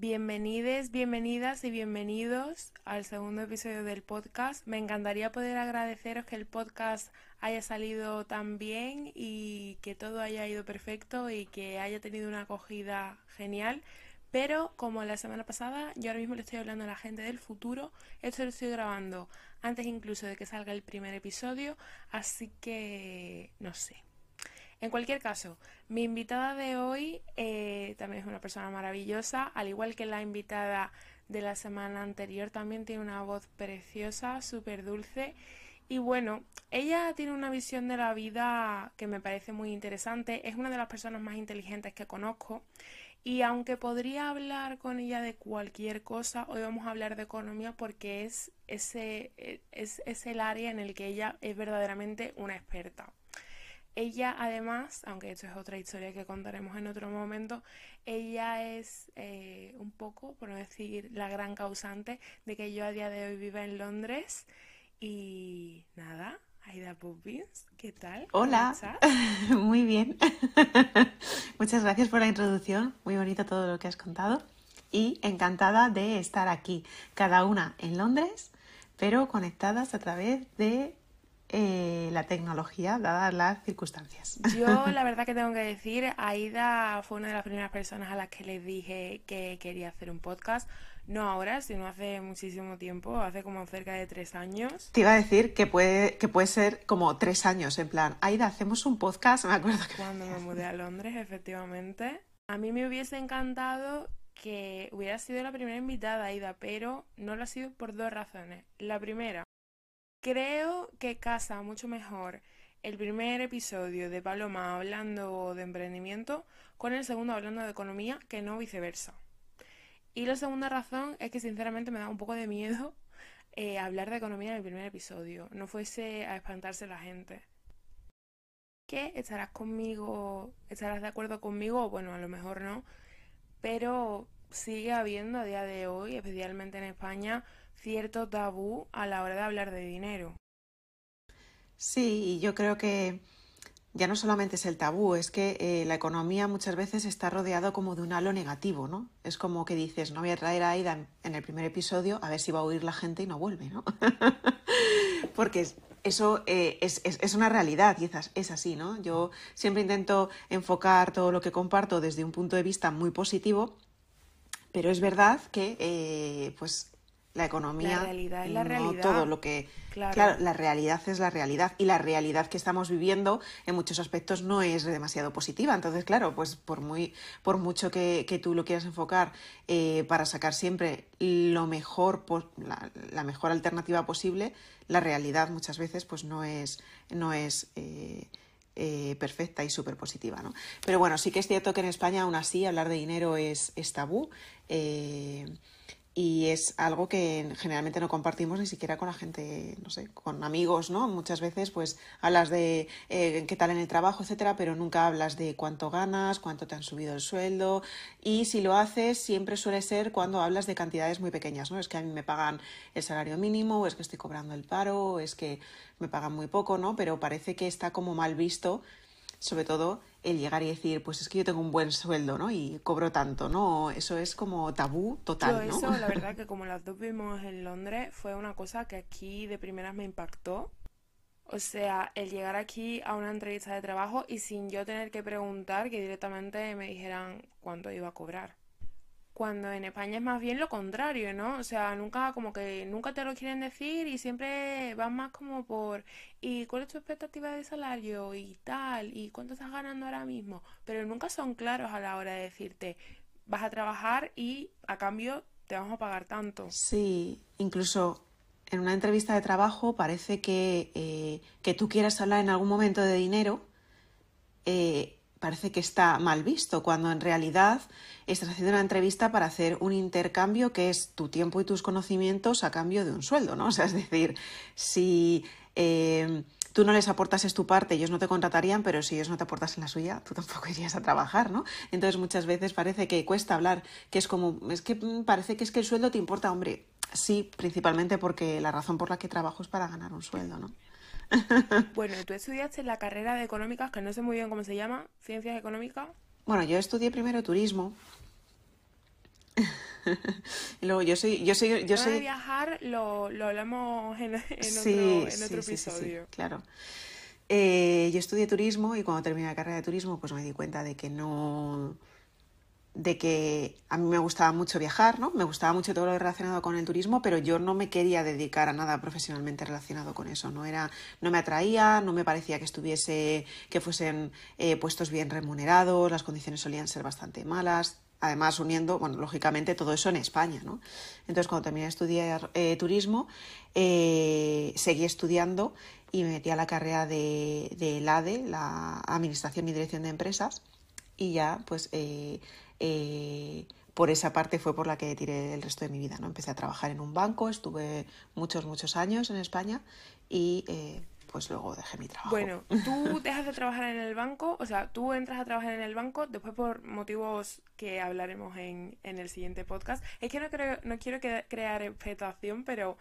Bienvenides, bienvenidas y bienvenidos al segundo episodio del podcast. Me encantaría poder agradeceros que el podcast haya salido tan bien y que todo haya ido perfecto y que haya tenido una acogida genial. Pero como la semana pasada, yo ahora mismo le estoy hablando a la gente del futuro. Esto lo estoy grabando antes incluso de que salga el primer episodio, así que no sé. En cualquier caso, mi invitada de hoy eh, también es una persona maravillosa, al igual que la invitada de la semana anterior, también tiene una voz preciosa, súper dulce. Y bueno, ella tiene una visión de la vida que me parece muy interesante, es una de las personas más inteligentes que conozco y aunque podría hablar con ella de cualquier cosa, hoy vamos a hablar de economía porque es, ese, es, es el área en el que ella es verdaderamente una experta. Ella además, aunque esto es otra historia que contaremos en otro momento, ella es eh, un poco, por no decir la gran causante de que yo a día de hoy viva en Londres. Y nada, Aida Poppins, ¿qué tal? Hola, muy bien. Muchas gracias por la introducción, muy bonito todo lo que has contado y encantada de estar aquí, cada una en Londres, pero conectadas a través de eh, la tecnología, dadas las circunstancias. Yo la verdad que tengo que decir, Aida fue una de las primeras personas a las que les dije que quería hacer un podcast. No ahora, sino hace muchísimo tiempo, hace como cerca de tres años. Te iba a decir que puede, que puede ser como tres años, en plan, Aida, hacemos un podcast, me acuerdo que... Cuando me mudé a Londres, efectivamente. A mí me hubiese encantado que hubiera sido la primera invitada, Aida, pero no lo ha sido por dos razones. La primera, Creo que casa mucho mejor el primer episodio de Paloma hablando de emprendimiento con el segundo hablando de economía que no viceversa. Y la segunda razón es que sinceramente me da un poco de miedo eh, hablar de economía en el primer episodio. No fuese a espantarse la gente. ¿Qué? ¿Estarás conmigo? ¿Estarás de acuerdo conmigo? Bueno, a lo mejor no. Pero sigue habiendo a día de hoy, especialmente en España, cierto tabú a la hora de hablar de dinero. Sí, yo creo que ya no solamente es el tabú, es que eh, la economía muchas veces está rodeado como de un halo negativo, ¿no? Es como que dices, no voy a traer a Aida en, el primer episodio a ver si va a oír la gente y no vuelve, ¿no? Porque eso eh, es, es, una realidad y es, así, ¿no? Yo siempre intento enfocar todo lo que comparto desde un punto de vista muy positivo, pero es verdad que eh, pues la economía, la realidad es la realidad. todo lo que claro. la realidad es la realidad y la realidad que estamos viviendo en muchos aspectos no es demasiado positiva. Entonces, claro, pues por muy por mucho que, tú lo quieras enfocar eh, para sacar siempre lo mejor, la, la, mejor alternativa posible, la realidad muchas veces pues no es no es eh, eh, perfecta y súper positiva, ¿no? Pero bueno, sí que es cierto que en España aún así hablar de dinero es, es tabú y es algo que generalmente no compartimos ni siquiera con la gente, no sé, con amigos, ¿no? Muchas veces pues hablas de eh, qué tal en el trabajo, etcétera, pero nunca hablas de cuánto ganas, cuánto te han subido el sueldo y si lo haces siempre suele ser cuando hablas de cantidades muy pequeñas, ¿no? Es que a mí me pagan el salario mínimo o es que estoy cobrando el paro o es que me pagan muy poco, ¿no? Pero parece que está como mal visto sobre todo el llegar y decir, pues es que yo tengo un buen sueldo, ¿no? Y cobro tanto, ¿no? Eso es como tabú total, yo eso, la verdad que como las dos vimos en Londres, fue una cosa que aquí de primeras me impactó. O sea, el llegar aquí a una entrevista de trabajo y sin yo tener que preguntar, que directamente me dijeran cuánto iba a cobrar cuando en España es más bien lo contrario, ¿no? O sea, nunca como que nunca te lo quieren decir y siempre van más como por ¿y cuál es tu expectativa de salario? y tal, y cuánto estás ganando ahora mismo, pero nunca son claros a la hora de decirte vas a trabajar y a cambio te vamos a pagar tanto. Sí, incluso en una entrevista de trabajo parece que, eh, que tú quieras hablar en algún momento de dinero, eh, parece que está mal visto, cuando en realidad estás haciendo una entrevista para hacer un intercambio que es tu tiempo y tus conocimientos a cambio de un sueldo, ¿no? O sea, es decir, si eh, tú no les aportases tu parte, ellos no te contratarían, pero si ellos no te aportasen la suya, tú tampoco irías a trabajar, ¿no? Entonces muchas veces parece que cuesta hablar, que es como, es que mm, parece que es que el sueldo te importa, hombre, sí, principalmente porque la razón por la que trabajo es para ganar un sueldo, ¿no? Bueno, tú estudiaste la carrera de económicas, que no sé muy bien cómo se llama, ciencias económicas. Bueno, yo estudié primero turismo. luego yo soy, yo soy, yo soy. de viajar lo, lo hablamos en, en otro, en otro episodio. claro. Eh, yo estudié turismo y cuando terminé la carrera de turismo, pues me di cuenta de que no de que a mí me gustaba mucho viajar, ¿no? Me gustaba mucho todo lo relacionado con el turismo, pero yo no me quería dedicar a nada profesionalmente relacionado con eso. No era, no me atraía, no me parecía que estuviese, que fuesen eh, puestos bien remunerados, las condiciones solían ser bastante malas. Además, uniendo, bueno, lógicamente todo eso en España, ¿no? Entonces, cuando terminé de estudiar eh, turismo, eh, seguí estudiando y me metí a la carrera de, de LADE, la Administración y Dirección de Empresas, y ya, pues, eh, por esa parte fue por la que tiré el resto de mi vida. ¿no? Empecé a trabajar en un banco, estuve muchos, muchos años en España y eh, pues luego dejé mi trabajo. Bueno, tú dejas de trabajar en el banco, o sea, tú entras a trabajar en el banco después por motivos que hablaremos en, en el siguiente podcast. Es que no, creo, no quiero crear expectación, pero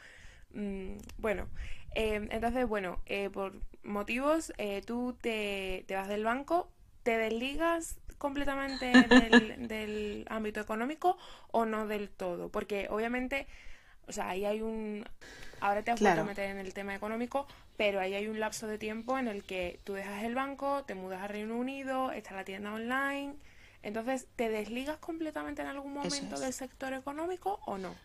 mm, bueno, eh, entonces, bueno, por motivos, tú te, te vas del banco, te desligas completamente del, ámbito económico o no del todo? Porque obviamente, o sea, ahí hay un... Ahora te has vuelto a meter en el tema económico, pero ahí hay un lapso de tiempo en el que tú dejas el banco, te mudas a Reino Unido, está la tienda online. Entonces, ¿te desligas completamente en algún momento del sector económico o no?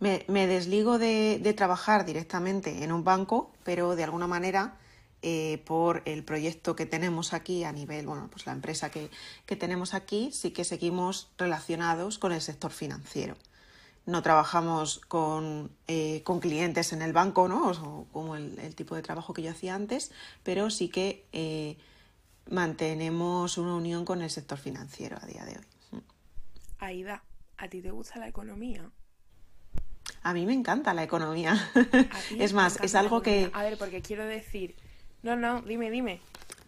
Me, me desligo de, de, trabajar directamente en un banco, pero de alguna manera eh, por el proyecto que tenemos aquí a nivel, bueno, pues la empresa que, tenemos aquí, sí que seguimos relacionados con el sector financiero. No trabajamos con, eh, con clientes en el banco, ¿no? O, como el, tipo de trabajo que yo hacía antes, pero sí que eh, mantenemos una unión con el sector financiero a día de hoy. Aida, ¿a ti te gusta la economía? A mí me encanta la economía. es más, es algo que... A ver, porque quiero decir, no, no, dime, dime.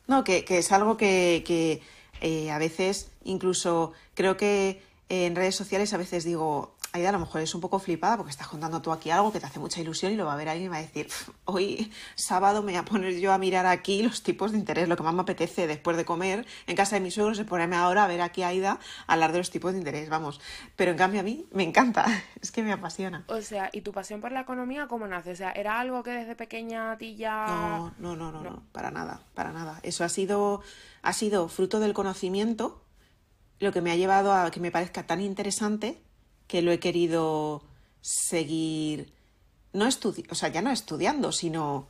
No, que, que es algo que, que eh, a veces incluso creo que en redes sociales a veces digo, Aida a lo mejor es un poco flipada porque estás contando tú aquí algo que te hace mucha ilusión y lo va a ver alguien y va a decir, hoy sábado me voy a poner yo a mirar aquí los tipos de interés, lo que más me apetece después de comer en casa de mis suegros es ponerme ahora a ver aquí a Aida a hablar de los tipos de interés, vamos. Pero en cambio a mí me encanta, es que me apasiona. O sea, ¿y tu pasión por la economía cómo nace? O sea, ¿era algo que desde pequeña a ti ya...? No, no, no, no, no, para nada, para nada. Eso ha sido, ha sido fruto del conocimiento lo que me ha llevado a que me parezca tan interesante que lo he querido seguir, no o sea, ya no estudiando, sino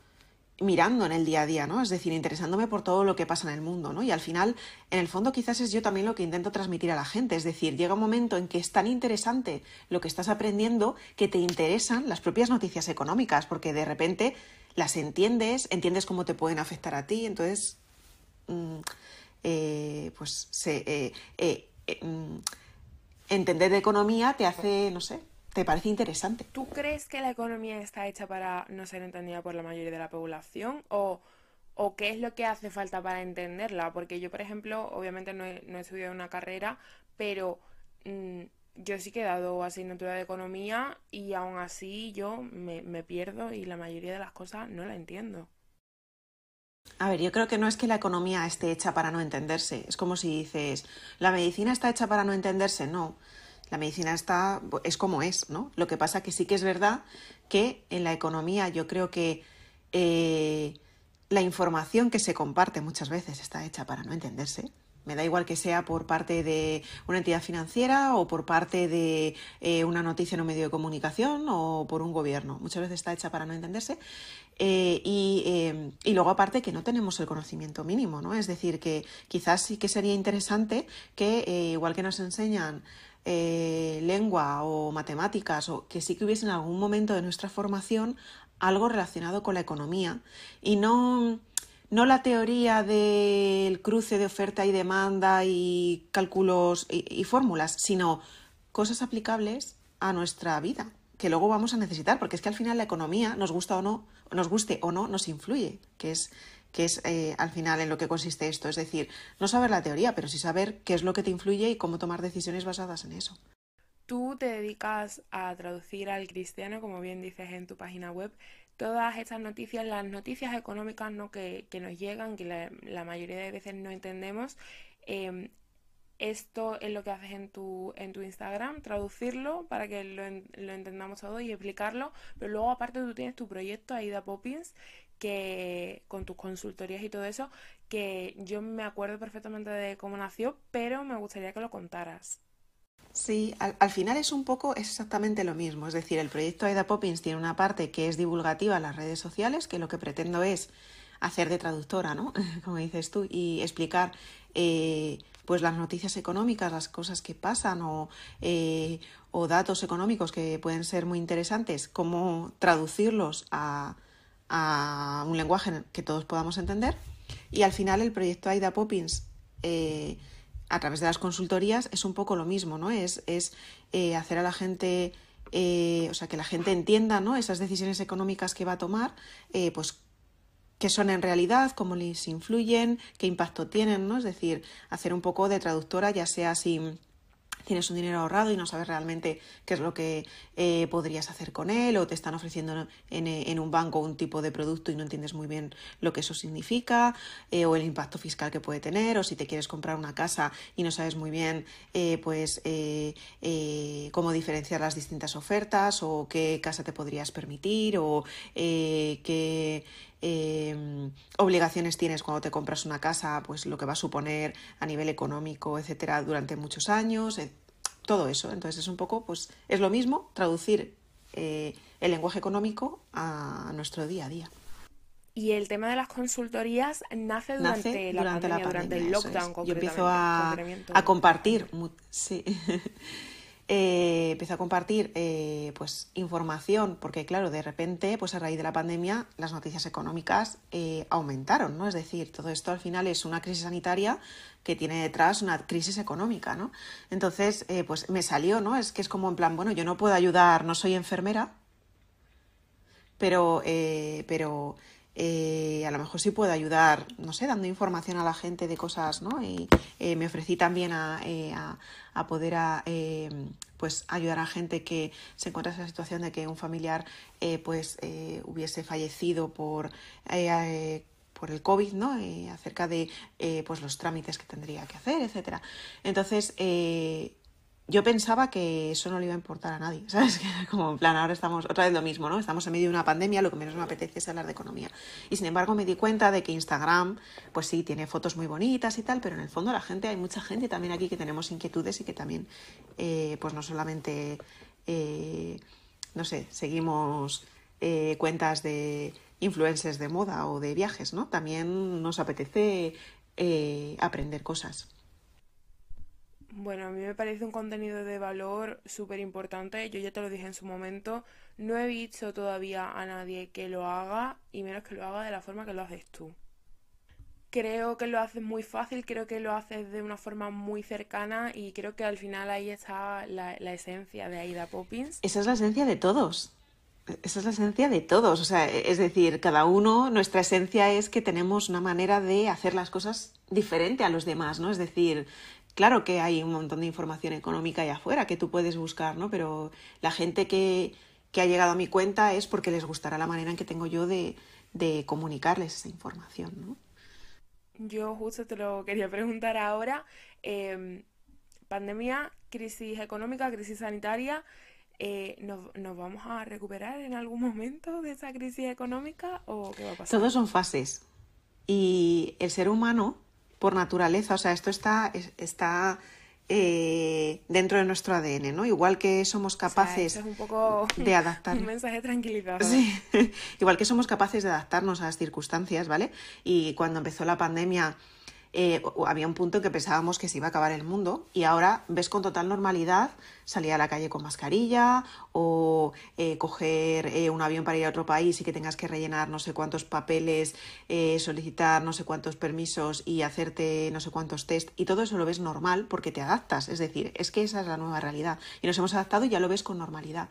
mirando en el día a día, ¿no? Es decir, interesándome por todo lo que pasa en el mundo, ¿no? Y al final, en el fondo, quizás es yo también lo que intento transmitir a la gente. Es decir, llega un momento en que es tan interesante lo que estás aprendiendo que te interesan las propias noticias económicas, porque de repente las entiendes, entiendes cómo te pueden afectar a ti, entonces, mm, eh, pues se. Eh, eh, mm, entender de economía te hace, no sé, te parece interesante. ¿Tú crees que la economía está hecha para no ser entendida por la mayoría de la población o, o qué es lo que hace falta para entenderla? Porque yo, por ejemplo, obviamente no he, no he estudiado una carrera, pero mm, yo sí que he dado asignatura de economía y aún así yo me, me pierdo y la mayoría de las cosas no la entiendo. A ver, yo creo que no es que la economía esté hecha para no entenderse. Es como si dices, la medicina está hecha para no entenderse. No, la medicina está, es como es, ¿no? Lo que pasa que sí que es verdad que en la economía yo creo que eh, la información que se comparte muchas veces está hecha para no entenderse. Me da igual que sea por parte de una entidad financiera o por parte de eh, una noticia en un medio de comunicación o por un gobierno. Muchas veces está hecha para no entenderse. Eh, eh, y, luego aparte que no tenemos el conocimiento mínimo, ¿no? Es decir, que quizás sí que sería interesante que, igual que nos enseñan lengua o matemáticas, o que sí que hubiese en algún momento de nuestra formación algo relacionado con la economía y no no la teoría del cruce de oferta y demanda y cálculos y, fórmulas, sino cosas aplicables a nuestra vida, que luego vamos a necesitar, porque es que al final la economía, nos gusta o no, nos guste o no, nos influye, que es, que es eh, al final en lo que consiste esto. Es decir, no saber la teoría, pero sí saber qué es lo que te influye y cómo tomar decisiones basadas en eso. Tú te dedicas a traducir al cristiano, como bien dices en tu página web, todas estas noticias, las noticias económicas ¿no? que, nos llegan, que la, mayoría de veces no entendemos, em, esto es lo que haces en tu, en tu Instagram, traducirlo para que lo, lo entendamos todo y explicarlo. Pero luego aparte tú tienes tu proyecto Aida Poppins, que con tus consultorías y todo eso, que yo me acuerdo perfectamente de cómo nació, pero me gustaría que lo contaras. Sí, al, final es un poco, es exactamente lo mismo. Es decir, el proyecto Aida Poppins tiene una parte que es divulgativa en las redes sociales, que lo que pretendo es hacer de traductora, ¿no? Como dices tú, y explicar eh, pues las noticias económicas, las cosas que pasan o, eh, o datos económicos que pueden ser muy interesantes, cómo traducirlos a, a un lenguaje que todos podamos entender. Y al final el proyecto AIDA Poppins, eh, a través de las consultorías, es un poco lo mismo, ¿no? Es, es eh, hacer a la gente, eh, o sea, que la gente entienda, ¿no? Esas decisiones económicas que va a tomar, pues qué son en realidad, cómo les influyen, qué impacto tienen, ¿no? Es decir, hacer un poco de traductora, ya sea sin tienes un dinero ahorrado y no sabes realmente qué es lo que eh, podrías hacer con él o te están ofreciendo en, un banco un tipo de producto y no entiendes muy bien lo que eso significa eh, o el impacto fiscal que puede tener o si te quieres comprar una casa y no sabes muy bien eh, pues cómo diferenciar las distintas ofertas o qué casa te podrías permitir o qué obligaciones tienes cuando te compras una casa, pues lo que va a suponer a nivel económico, etcétera, durante muchos años, todo eso. Entonces es un poco, pues es lo mismo traducir eh, el lenguaje económico a nuestro día a día. Y el tema de las consultorías nace durante, la, pandemia, durante el lockdown. Yo empiezo a, a compartir, sí. eh, empecé a compartir eh, pues información porque claro de repente pues a raíz de la pandemia las noticias económicas eh, aumentaron no es decir todo esto al final es una crisis sanitaria que tiene detrás una crisis económica no entonces eh, pues me salió no es que es como en plan bueno yo no puedo ayudar no soy enfermera pero pero eh, a lo mejor sí puedo ayudar, no sé, dando información a la gente de cosas, ¿no? Y eh, me ofrecí también a, eh, a, poder a, pues ayudar a gente que se encuentra en esa situación de que un familiar pues hubiese fallecido por por el COVID, ¿no? acerca de pues los trámites que tendría que hacer, etcétera. Entonces, yo pensaba que eso no le iba a importar a nadie, ¿sabes? Como en plan, ahora estamos otra vez lo mismo, ¿no? Estamos en medio de una pandemia, lo que menos me apetece es hablar de economía. Y sin embargo me di cuenta de que Instagram, pues sí, tiene fotos muy bonitas y tal, pero en el fondo la gente, hay mucha gente también aquí que tenemos inquietudes y que también, eh, pues no solamente, eh, no sé, seguimos eh, cuentas de influencers de moda o de viajes, ¿no? También nos apetece aprender cosas. Bueno, a mí me parece un contenido de valor súper importante. Yo ya te lo dije en su momento. No he visto todavía a nadie que lo haga y menos que lo haga de la forma que lo haces tú. Creo que lo haces muy fácil, creo que lo haces de una forma muy cercana y creo que al final ahí está la, esencia de Aida Poppins. Esa es la esencia de todos. Esa es la esencia de todos. O sea, es decir, cada uno, nuestra esencia es que tenemos una manera de hacer las cosas diferente a los demás, ¿no? Es decir, Claro que hay un montón de información económica allá afuera que tú puedes buscar, ¿no? Pero la gente que, ha llegado a mi cuenta es porque les gustará la manera en que tengo yo de, comunicarles esa información, ¿no? Yo justo te lo quería preguntar ahora. Em, pandemia, crisis económica, crisis sanitaria. Eh, ¿nos, ¿nos, vamos a recuperar en algún momento de esa crisis económica o qué va a pasar? Todos son fases. Y el ser humano por naturaleza, o sea, esto está, está eh, dentro de nuestro ADN, ¿no? Igual que somos capaces de adaptar. Un mensaje tranquilizador. Sí. Igual que somos capaces de adaptarnos a las circunstancias, ¿vale? Y cuando empezó la pandemia eh, había un punto en que pensábamos que se iba a acabar el mundo y ahora ves con total normalidad salir a la calle con mascarilla o eh, coger eh, un avión para ir a otro país y que tengas que rellenar no sé cuántos papeles, solicitar no sé cuántos permisos y hacerte no sé cuántos test y todo eso lo ves normal porque te adaptas, es decir, es que esa es la nueva realidad y nos hemos adaptado y ya lo ves con normalidad.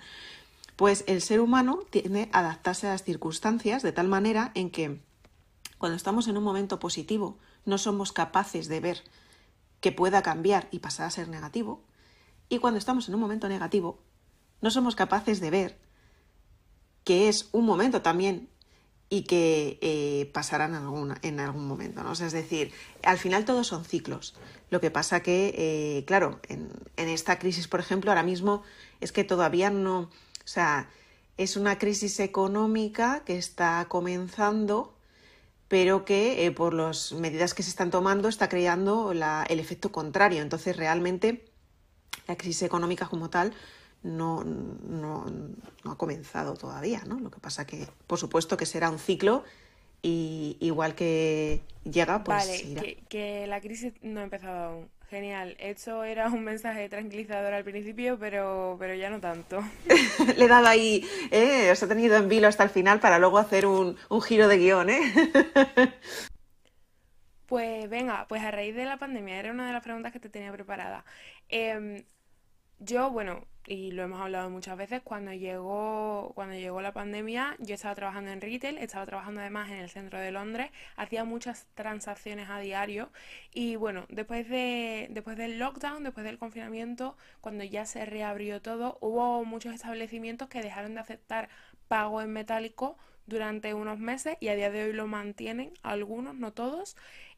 Pues el ser humano tiene que adaptarse a las circunstancias de tal manera en que cuando estamos en un momento positivo, no somos capaces de ver que pueda cambiar y pasar a ser negativo. Y cuando estamos en un momento negativo, no somos capaces de ver que es un momento también y que eh, pasarán en algún, en algún momento, ¿no? es decir, al final todos son ciclos. Lo que pasa que, eh, claro, en, en, esta crisis, por ejemplo, ahora mismo es que todavía no, o sea, es una crisis económica que está comenzando, pero que eh, por las medidas que se están tomando está creando la, el efecto contrario. Entonces, realmente, la crisis económica como tal no, no, no, ha comenzado todavía, ¿no? Lo que pasa que, por supuesto, que será un ciclo y igual que llega, pues Vale, Que, la crisis no ha empezado aún. Genial. Eso era un mensaje tranquilizador al principio, pero, pero ya no tanto. Le he dado ahí, ¿eh? os ha tenido en vilo hasta el final para luego hacer un, un giro de guion, ¿eh? Pues venga, pues a raíz de la pandemia, era una de las preguntas que te tenía preparada. Em, yo, bueno, y lo hemos hablado muchas veces, cuando llegó, cuando llegó la pandemia, yo estaba trabajando en retail, estaba trabajando además en el centro de Londres, hacía muchas transacciones a diario y bueno, después de, después del lockdown, después del confinamiento, cuando ya se reabrió todo, hubo muchos establecimientos que dejaron de aceptar pago en metálico durante unos meses y a día de hoy lo mantienen, algunos, no todos.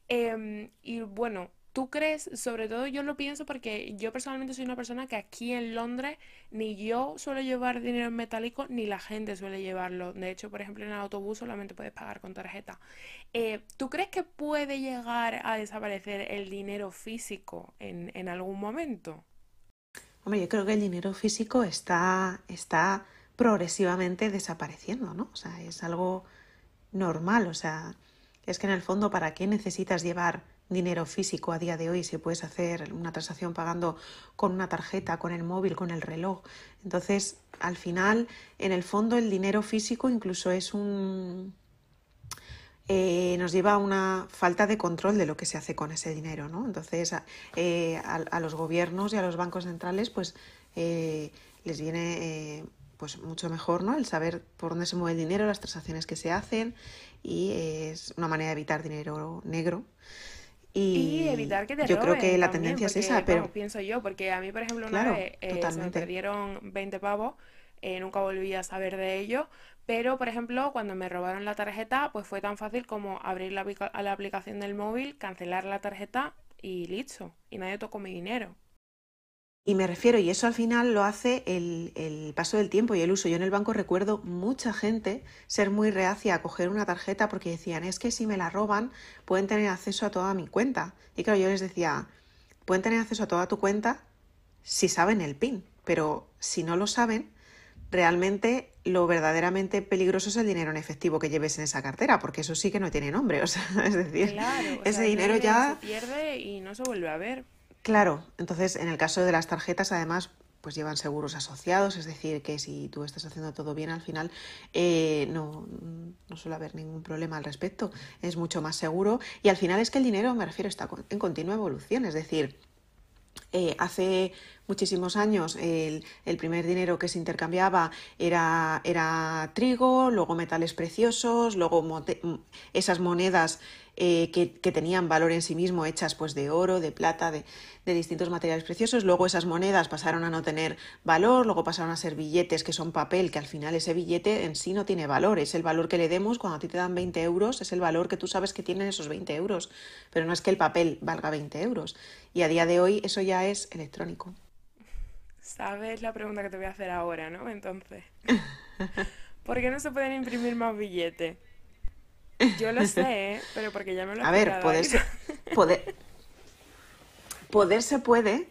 Em, y bueno, ¿Tú crees, sobre todo yo lo pienso porque yo personalmente soy una persona que aquí en Londres ni yo suelo llevar dinero en metálico ni la gente suele llevarlo. De hecho, por ejemplo, en el autobús solamente puedes pagar con tarjeta. Eh, ¿Tú crees que puede llegar a desaparecer el dinero físico en, en algún momento? Hombre, yo creo que el dinero físico está, está progresivamente desapareciendo, ¿no? O sea, es algo normal. O sea, es que en el fondo, ¿para qué necesitas llevar dinero físico a día de hoy, si puedes hacer una transacción pagando con una tarjeta, con el móvil, con el reloj. Entonces, al final, en el fondo, el dinero físico incluso es un... Eh, nos lleva a una falta de control de lo que se hace con ese dinero, ¿no? Entonces, a, eh, los gobiernos y a los bancos centrales, pues eh, les viene pues mucho mejor, ¿no? El saber por dónde se mueve el dinero, las transacciones que se hacen y es una manera de evitar dinero negro. Y, evitar que te yo creo que la tendencia es esa, pero pienso yo, porque a mí, por ejemplo, una vez eh, se me perdieron 20 pavos, eh, nunca volví a saber de ello, pero, por ejemplo, cuando me robaron la tarjeta, pues fue tan fácil como abrir la, la aplicación del móvil, cancelar la tarjeta y listo, y nadie tocó mi dinero. Y me refiero, y eso al final lo hace el, paso del tiempo y el uso. Yo en el banco recuerdo mucha gente ser muy reacia a coger una tarjeta porque decían, es que si me la roban pueden tener acceso a toda mi cuenta. Y claro, yo les decía, pueden tener acceso a toda tu cuenta si saben el PIN, pero si no lo saben, realmente lo verdaderamente peligroso es el dinero en efectivo que lleves en esa cartera, porque eso sí que no tiene nombre. O sea, es decir, ese dinero ya... Se pierde y no se vuelve a ver. Claro, entonces en el caso de las tarjetas además pues llevan seguros asociados, es decir, que si tú estás haciendo todo bien al final eh, no, no suele haber ningún problema al respecto, es mucho más seguro y al final es que el dinero, me refiero, está en continua evolución, es decir, eh, hace muchísimos años el, primer dinero que se intercambiaba era, era trigo, luego metales preciosos, luego esas monedas eh, que, tenían valor en sí mismo, hechas pues de oro, de plata, de, distintos materiales preciosos. Luego esas monedas pasaron a no tener valor, luego pasaron a ser billetes que son papel, que al final ese billete en sí no tiene valor, es el valor que le demos cuando a ti te dan 20 euros, es el valor que tú sabes que tienen esos 20 euros, pero no es que el papel valga 20 euros. Y a día de hoy eso ya es electrónico. Sabes la pregunta que te voy a hacer ahora, ¿no? Entonces, ¿por qué no se pueden imprimir más billetes? Yo lo sé, pero porque ya me lo he A ver, poder se, poder, poder se puede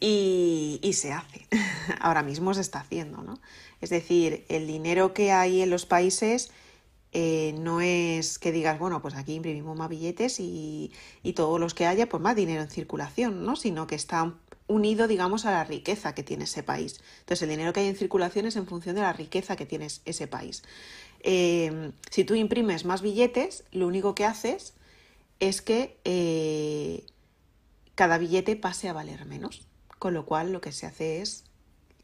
y, y, se hace. Ahora mismo se está haciendo, ¿no? Es decir, el dinero que hay en los países eh, no es que digas, bueno, pues aquí imprimimos más billetes y, y, todos los que haya, pues más dinero en circulación, ¿no? Sino que está unido, digamos, a la riqueza que tiene ese país. Entonces, el dinero que hay en circulación es en función de la riqueza que tiene ese país. Em, si tú imprimes más billetes, lo único que haces es que eh, cada billete pase a valer menos, con lo cual lo que se hace es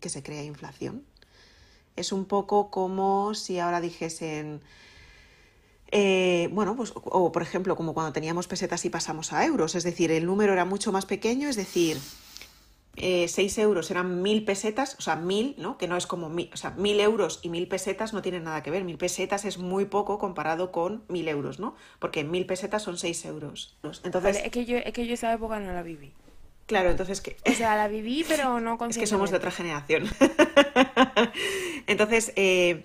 que se crea inflación. Es un poco como si ahora dijesen, eh, bueno, pues, o por ejemplo, como cuando teníamos pesetas y pasamos a euros, es decir, el número era mucho más pequeño, es decir, eh, 6 euros eran 1000 pesetas, o sea, 1000, ¿no? Que no es como mil, o sea, 1000 euros y 1000 pesetas no tienen nada que ver. 1000 pesetas es muy poco comparado con 1000 euros, ¿no? Porque 1000 pesetas son 6 euros. Entonces, Vale, es, que yo, es que yo esa época no la viví. claro, entonces que O sea, la viví, pero no es que somos de otra generación. Entonces, eh,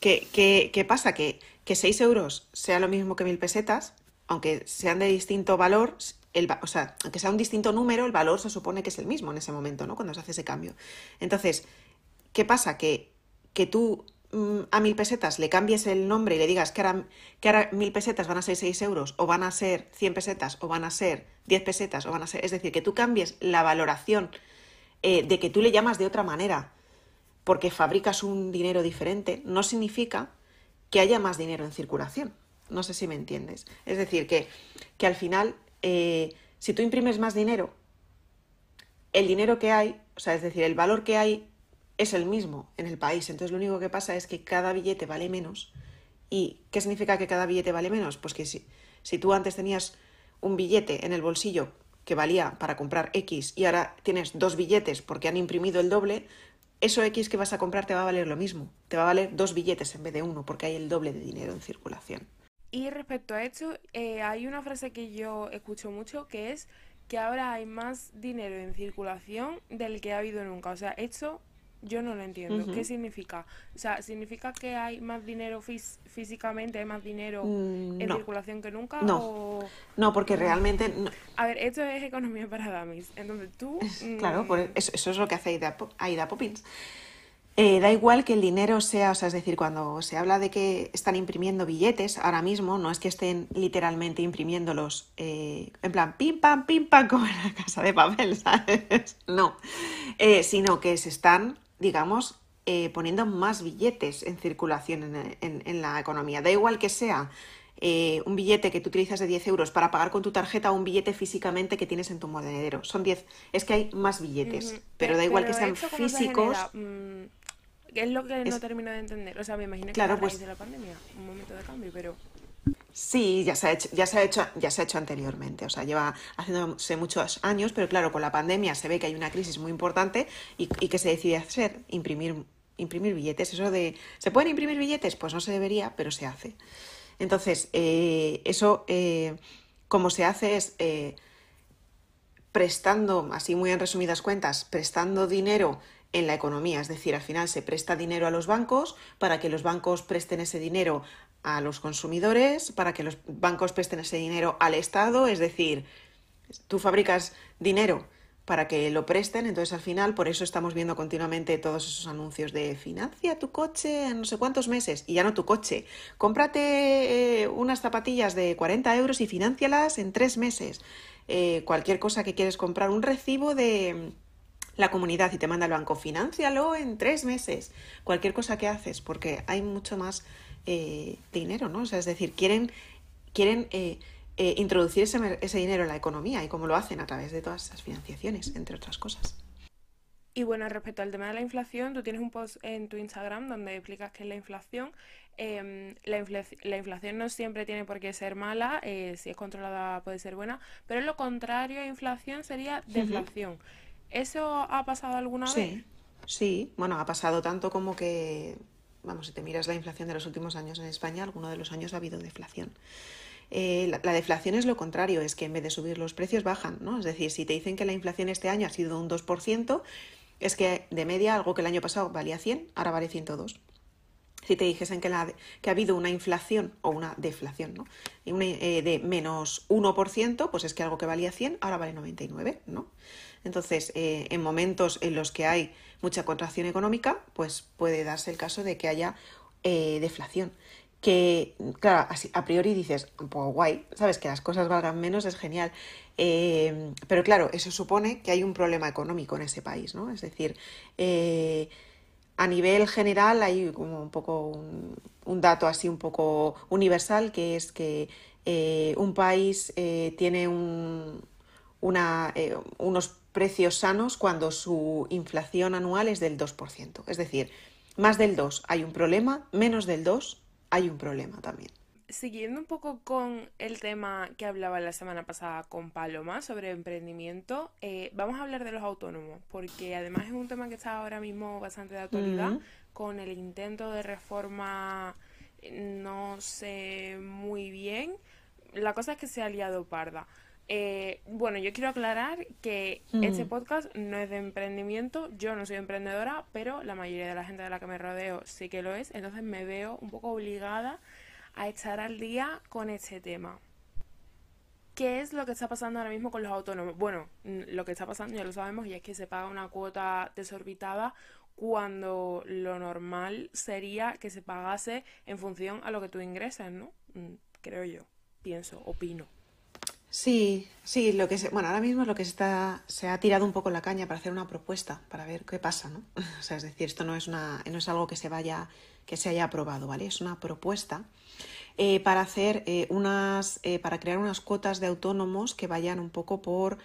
¿qué, qué- qué pasa? Que, que 6 euros sea lo mismo que 1000 pesetas, aunque sean de distinto valor, el, o sea, aunque sea un distinto número, el valor se supone que es el mismo en ese momento, ¿no? Cuando se hace ese cambio. Entonces, ¿qué pasa? Que, que tú mm, a 1000 pesetas le cambies el nombre y le digas que ahora, que ahora 1000 pesetas van a ser 6 euros, o van a ser 100 pesetas, o van a ser 10 pesetas, o van a ser... Es decir, que tú cambies la valoración eh, de que tú le llamas de otra manera porque fabricas un dinero diferente, no significa que haya más dinero en circulación. No sé si me entiendes. Es decir, que, que al final, eh, si tú imprimes más dinero, el dinero que hay, o sea, es decir, el valor que hay es el mismo en el país. Entonces lo único que pasa es que cada billete vale menos. ¿Y qué significa que cada billete vale menos? Pues que si, si tú antes tenías un billete en el bolsillo que valía para comprar X y ahora tienes dos billetes porque han imprimido el doble, eso X que vas a comprar te va a valer lo mismo. Te va a valer dos billetes en vez de uno porque hay el doble de dinero en circulación. Y respecto a esto, eh, hay una frase que yo escucho mucho que es que ahora hay más dinero en circulación del que ha habido nunca. O sea, esto yo no lo entiendo. ¿Qué significa? O sea, ¿significa que hay más dinero fís- físicamente, hay más dinero Mm, en No, circulación que nunca? no, O... no, porque realmente no- A ver, esto es economía para dummies. Entonces tú... Claro, por mm, eso, eso es lo que hace Aida, Aida Poppins. Eh, da igual que el dinero sea, o sea, es decir, cuando se habla de que están imprimiendo billetes, ahora mismo no es que estén literalmente imprimiéndolos eh, en plan pim pam, pim pam, como en la casa de papel, ¿sabes? No, Eh, sino que se están, digamos, eh, poniendo más billetes en circulación en, en- en la economía. Da igual que sea un billete que tú utilizas de 10 euros para pagar con tu tarjeta o un billete físicamente que tienes en tu monedero. Son 10, es que hay más billetes, pero Pe- da igual que sean físicos. ¿Qué es lo que no termino de entender? O sea, me imagino que claro, a raíz pues de la pandemia, un momento de cambio, pero... sí, ya se ha hecho, ya se ha hecho, ya se ha hecho anteriormente, o sea, lleva haciéndose muchos años, pero claro, con la pandemia se ve que hay una crisis muy importante y, y que se decide hacer, imprimir, imprimir billetes. Eso de, ¿se pueden imprimir billetes? Pues no se debería, pero se hace. Entonces, eh, eso, eh, como se hace es eh, prestando, así muy en resumidas cuentas, prestando dinero en la economía, es decir, al final se presta dinero a los bancos para que los bancos presten ese dinero a los consumidores, para que los bancos presten ese dinero al Estado, es decir, tú fabricas dinero para que lo presten, entonces al final por eso estamos viendo continuamente todos esos anuncios de financia tu coche en no sé cuántos meses y ya no tu coche, cómprate eh, unas zapatillas de 40 euros y financialas en tres meses, Eh, cualquier cosa que quieres comprar, un recibo de la comunidad y te manda el banco, financialo en tres meses, cualquier cosa que haces, porque hay mucho más eh, dinero, ¿no? O sea, es decir, quieren, quieren eh, eh, introducir ese, ese dinero en la economía y cómo lo hacen a través de todas esas financiaciones, entre otras cosas. Y bueno, respecto al tema de la inflación, tú tienes un post en tu Instagram donde explicas qué es la inflación. Em, la infla- la inflación no siempre tiene por qué ser mala, eh, si es controlada puede ser buena, pero lo contrario a inflación sería deflación. ¿Eso ha pasado alguna vez? Sí, sí, bueno, ha pasado tanto como que, vamos, si te miras la inflación de los últimos años en España, alguno de los años ha habido deflación. Eh, la, la deflación es lo contrario, es que en vez de subir los precios bajan, ¿no? Es decir, si te dicen que la inflación este año ha sido un 2%, es que de media algo que el año pasado valía 100, ahora vale 102. Si te dijesen que, la, que ha habido una inflación o una deflación, ¿no? Y una, eh, de menos 1%, pues es que algo que valía 100 ahora vale 99, ¿no? Entonces, eh, en momentos en los que hay mucha contracción económica, pues puede darse el caso de que haya eh, deflación. Que, claro, a priori dices, pues guay, sabes que las cosas valgan menos, es genial. Eh, pero claro, eso supone que hay un problema económico en ese país, ¿no? Es decir, eh, a nivel general hay como un poco un, dato así un poco universal que es que un país tiene un, una, unos precios sanos cuando su inflación anual es del 2%. Es decir, más del 2 hay un problema, menos del 2 hay un problema también. siguiendo un poco con el tema que hablaba la semana pasada con Paloma sobre emprendimiento, eh, vamos a hablar de los autónomos, porque además es un tema que está ahora mismo bastante de actualidad con el intento de reforma, no sé muy bien. La cosa es que se ha liado parda. Eh, bueno, yo quiero aclarar que este podcast no es de emprendimiento, yo no soy emprendedora, pero la mayoría de la gente de la que me rodeo sí que lo es, entonces me veo un poco obligada a echar al día con este tema. ¿Qué es lo que está pasando ahora mismo con los autónomos? Bueno, lo que está pasando ya lo sabemos y es que se paga una cuota desorbitada cuando lo normal sería que se pagase en función a lo que tú ingresas, ¿no? Mm, creo yo, pienso, opino. Sí, sí, lo que se, bueno, ahora mismo lo que se está, se ha tirado un poco la caña para hacer una propuesta, para ver qué pasa, ¿no? O sea, es decir, esto no es una, no es algo que se vaya, que se haya aprobado, ¿vale? Es una propuesta eh, para hacer eh, unas, eh, para crear unas cuotas de autónomos que vayan un poco por,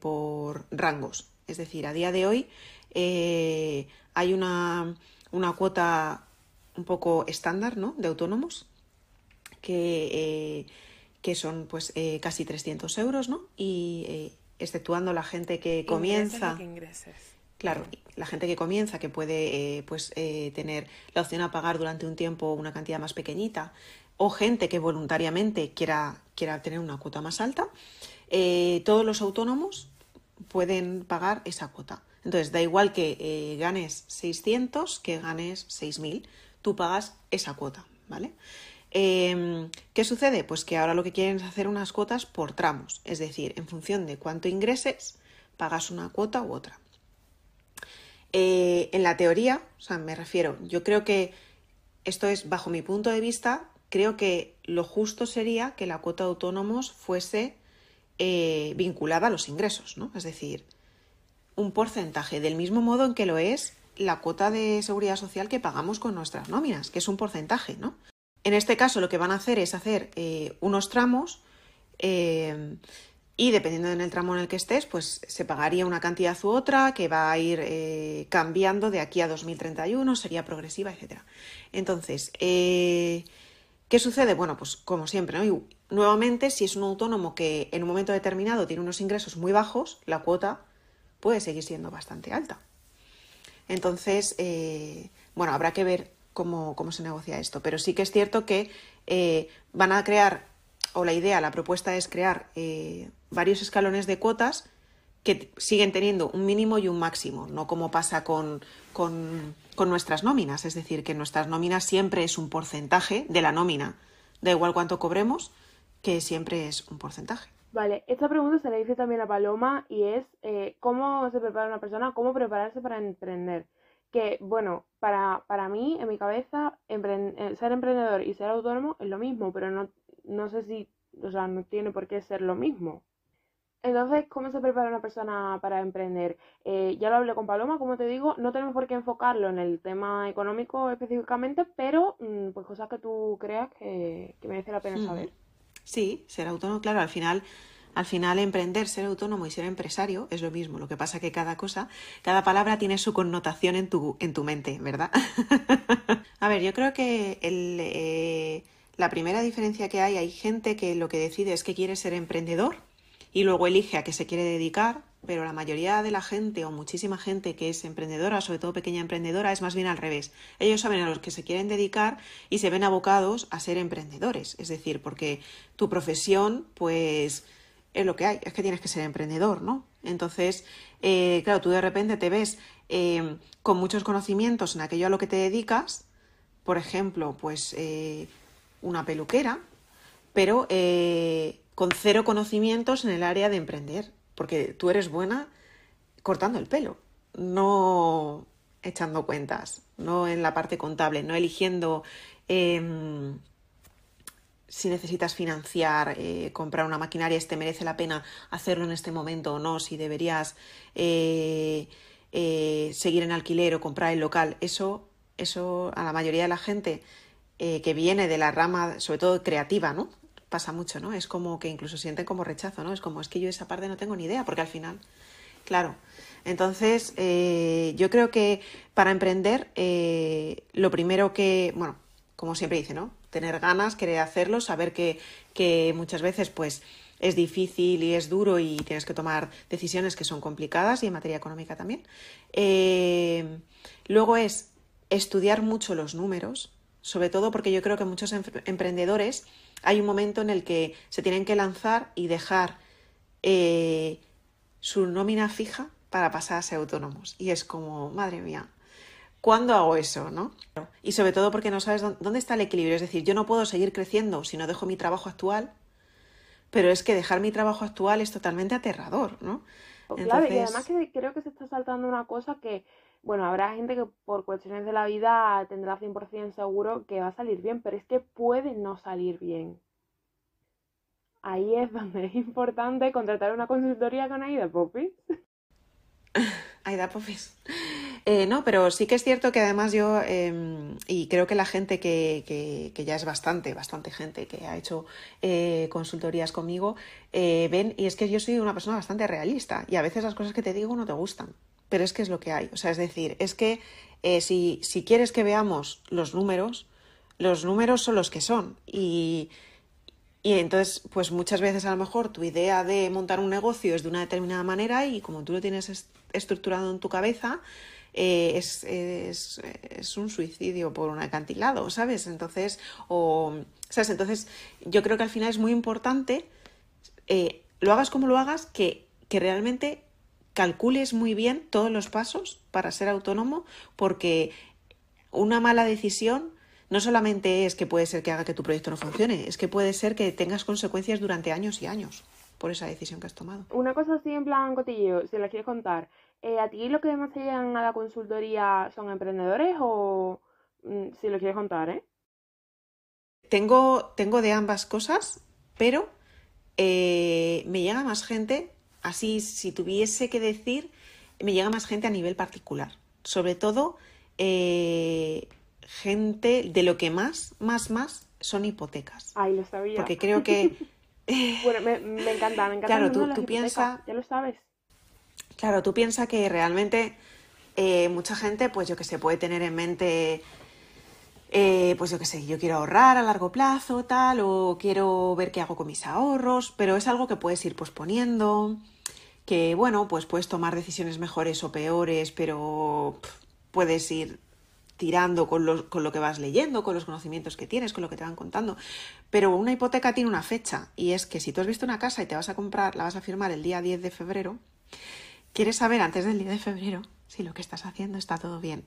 por rangos. Es decir, a día de hoy hay una, una cuota un poco estándar, ¿no? De autónomos que que son pues eh, casi 300 euros, ¿no? Y eh, exceptuando la gente que comienza... Claro, la gente que comienza, que puede eh, pues tener la opción a pagar durante un tiempo una cantidad más pequeñita, o gente que voluntariamente quiera, quiera tener una cuota más alta, todos los autónomos pueden pagar esa cuota. Entonces, da igual que ganes 600 que ganes 6.000, tú pagas esa cuota, ¿vale? Em, ¿Qué sucede? Pues que ahora lo que quieren es hacer unas cuotas por tramos, es decir, en función de cuánto ingreses, pagas una cuota u otra. Eh, en la teoría, o sea, me refiero, yo creo que esto es bajo mi punto de vista, creo que lo justo sería que la cuota de autónomos fuese eh, vinculada a los ingresos, ¿no? Es decir, un porcentaje, del mismo modo en que lo es la cuota de seguridad social que pagamos con nuestras nóminas, que es un porcentaje, ¿no? En este caso lo que van a hacer es hacer eh, unos tramos eh, y dependiendo del tramo en el que estés, pues se pagaría una cantidad u otra que va a ir eh, cambiando de aquí a 2031, sería progresiva, etc. Entonces, ¿qué sucede? Bueno, pues como siempre, nuevamente, si es un autónomo que en un momento determinado tiene unos ingresos muy bajos, la cuota puede seguir siendo bastante alta. Entonces, bueno, habrá que ver cómo, se negocia esto. Pero sí que es cierto que eh, van a crear, o la idea, la propuesta es crear eh, varios escalones de cuotas que siguen teniendo un mínimo y un máximo, no como pasa con, con, nuestras nóminas. Es decir, que nuestras nóminas siempre es un porcentaje de la nómina. Da igual cuánto cobremos, que siempre es un porcentaje. Vale, esta pregunta se le dice también a Paloma y es eh, cómo se prepara una persona, cómo prepararse para emprender que, bueno, para, para mí, en mi cabeza, eh, ser emprendedor y ser autónomo es lo mismo, pero no, no sé si, o sea, no tiene por qué ser lo mismo. Entonces, ¿cómo se prepara una persona para emprender? Eh, ya lo hablé con Paloma, como te digo, no tenemos por qué enfocarlo en el tema económico específicamente, pero mm, pues cosas que tú creas que, que merece la pena saber. Sí, ser autónomo, claro, al final al final, emprender, ser autónomo y ser empresario es lo mismo. Lo que pasa que cada cosa, cada palabra tiene su connotación en tu, en tu mente, ¿verdad? a ver, yo creo que eh, la primera diferencia que hay, hay gente que lo que decide es que quiere ser emprendedor y luego elige a qué se quiere dedicar, pero la mayoría de la gente o muchísima gente que es emprendedora, sobre todo pequeña emprendedora, es más bien al revés. Ellos saben a los que se quieren dedicar y se ven abocados a ser emprendedores. Es decir, porque tu profesión, pues es lo que hay, es que tienes que ser emprendedor, ¿no? Entonces, eh, claro, tú de repente te ves eh, con muchos conocimientos en aquello a lo que te dedicas, por ejemplo, pues eh, una peluquera, pero con cero conocimientos en el área de emprender, porque tú eres buena cortando el pelo, no echando cuentas, no en la parte contable, no eligiendo em, si necesitas financiar, eh, comprar una maquinaria, este merece la pena hacerlo en este momento o no, si deberías eh, eh, seguir en alquiler o comprar el local, eso, eso a la mayoría de la gente que viene de la rama, sobre todo creativa, ¿no? Pasa mucho, ¿no? Es como que incluso sienten como rechazo, ¿no? Es como, es que yo esa parte no tengo ni idea, porque al final, claro. Entonces, yo creo que para emprender, lo primero que, bueno, como siempre dice, ¿no? Tener ganas, querer hacerlo, saber que, que muchas veces pues es difícil y es duro y tienes que tomar decisiones que son complicadas y en materia económica también. Eh, luego es estudiar mucho los números, sobre todo porque yo creo que muchos emprendedores hay un momento en el que se tienen que lanzar y dejar eh, su nómina fija para pasar a ser autónomos. Y es como, madre mía, ¿cuándo hago eso? ¿no? Y sobre todo porque no sabes dónde está el equilibrio. Es decir, yo no puedo seguir creciendo si no dejo mi trabajo actual, pero es que dejar mi trabajo actual es totalmente aterrador, ¿no? Claro, y además que creo que se está saltando una cosa que, bueno, habrá gente que por cuestiones de la vida tendrá 100% seguro que va a salir bien, pero es que puede no salir bien. Ahí es donde es importante contratar una consultoría con Aida Popis. Aida Popis. Eh, no, pero sí que es cierto que además yo, em, y creo que la gente que, que, ya es bastante, bastante gente que ha hecho eh, consultorías conmigo, eh, ven, y es que yo soy una persona bastante realista, y a veces las cosas que te digo no te gustan, pero es que es lo que hay. O sea, es decir, es que si, si quieres que veamos los números, los números son los que son, y y entonces, pues muchas veces a lo mejor tu idea de montar un negocio es de una determinada manera y como tú lo tienes estructurado en tu cabeza, eh, es, es, es, un suicidio por un acantilado, ¿sabes? Entonces, o, ¿sabes? Entonces, yo creo que al final es muy importante, eh, lo hagas como lo hagas, que, que realmente calcules muy bien todos los pasos para ser autónomo, porque una mala decisión no solamente es que puede ser que haga que tu proyecto no funcione, es que puede ser que tengas consecuencias durante años y años por esa decisión que has tomado. Una cosa así en plan cotillo, si la quieres contar, eh, ¿a ti lo que más te llegan a la consultoría son emprendedores o mm, si lo quieres contar, eh? Tengo, tengo de ambas cosas, pero eh, me llega más gente, así si tuviese que decir, me llega más gente a nivel particular. Sobre todo eh, gente de lo que más, más, más son hipotecas. Ay, lo sabía. Porque creo que... bueno, me, encanta, me encanta. Claro, tú, tú piensas... Ya lo sabes. Claro, tú piensas que realmente eh, mucha gente, pues yo que sé, puede tener en mente... Eh, pues yo qué sé, yo quiero ahorrar a largo plazo, tal, o quiero ver qué hago con mis ahorros, pero es algo que puedes ir posponiendo, que bueno, pues puedes tomar decisiones mejores o peores, pero puedes ir tirando con con lo que vas leyendo, con los conocimientos que tienes, con lo que te van contando. Pero una hipoteca tiene una fecha y es que si tú has visto una casa y te vas a comprar, la vas a firmar el día 10 de febrero, quieres saber antes del día de febrero si lo que estás haciendo está todo bien.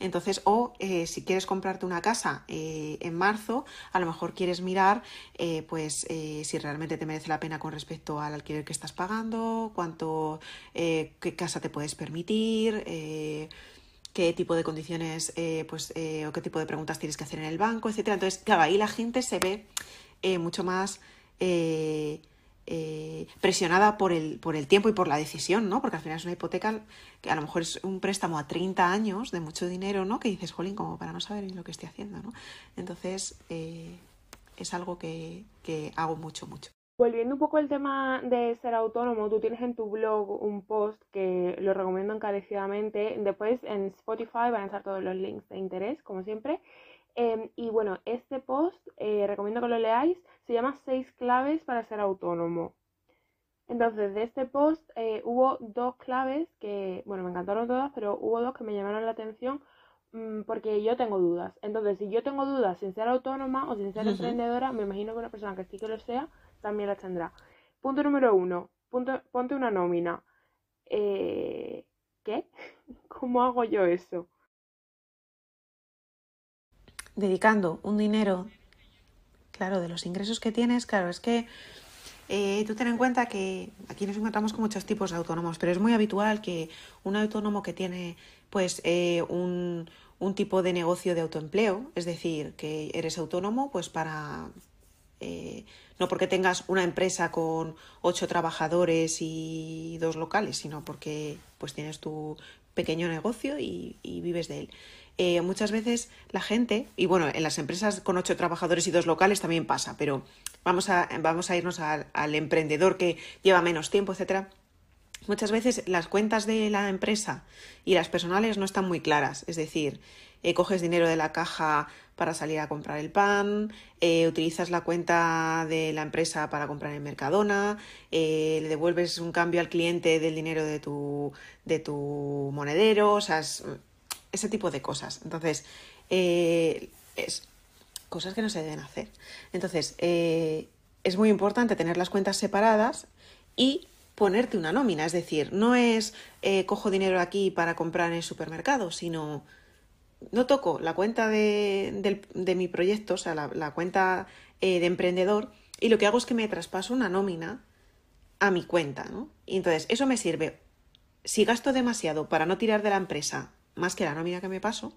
Entonces, o eh, si quieres comprarte una casa eh, en marzo, a lo mejor quieres mirar eh, pues si realmente te merece la pena con respecto al alquiler que estás pagando, cuánto, qué casa te puedes permitir qué tipo de condiciones pues, o qué tipo de preguntas tienes que hacer en el banco, etcétera. Entonces, claro, ahí la gente se ve mucho más presionada por el, por el tiempo y por la decisión, ¿no? Porque al final es una hipoteca que a lo mejor es un préstamo a 30 años de mucho dinero, ¿no? Que dices, jolín, como para no saber lo que estoy haciendo, ¿no? Entonces, es algo que, que hago mucho, mucho. Volviendo un poco al tema de ser autónomo, tú tienes en tu blog un post que lo recomiendo encarecidamente. Después en Spotify van a estar todos los links de interés, como siempre. Em, y bueno, este post eh, recomiendo que lo leáis. Se llama Seis claves para ser autónomo. Entonces, de este post eh, hubo dos claves que, bueno, me encantaron todas, pero hubo dos que me llamaron la atención mm, porque yo tengo dudas. Entonces, si yo tengo dudas sin ser autónoma o sin ser emprendedora, me imagino que una persona que sí que lo sea también las tendrá. Punto número uno, punto, ponte una nómina. Eh, ¿Qué? ¿Cómo hago yo eso? Dedicando un dinero, claro, de los ingresos que tienes, claro, es que eh, tú ten en cuenta que aquí nos encontramos con muchos tipos de autónomos, pero es muy habitual que un autónomo que tiene pues eh, un, un tipo de negocio de autoempleo, es decir, que eres autónomo pues para eh, no porque tengas una empresa con ocho trabajadores y dos locales, sino porque pues tienes tu pequeño negocio y, vives de él. Eh, muchas veces la gente, y bueno, en las empresas con ocho trabajadores y dos locales también pasa, pero vamos a, vamos a irnos al, emprendedor que lleva menos tiempo, etcétera. muchas veces las cuentas de la empresa y las personales no están muy claras. Es decir, eh, coges dinero de la caja para salir a comprar el pan, eh, utilizas la cuenta de la empresa para comprar en Mercadona, le devuelves un cambio al cliente del dinero de tu, de tu monedero, o sea, ese tipo de cosas. Entonces, es cosas que no se deben hacer. Entonces, es muy importante tener las cuentas separadas y ponerte una nómina. Es decir, no es cojo dinero aquí para comprar en el supermercado, sino no toco la cuenta de, mi proyecto, o sea, la, cuenta eh, de emprendedor, y lo que hago es que me traspaso una nómina a mi cuenta, ¿no? Y entonces, eso me sirve. Si gasto demasiado para no tirar de la empresa más que la nómina que me paso,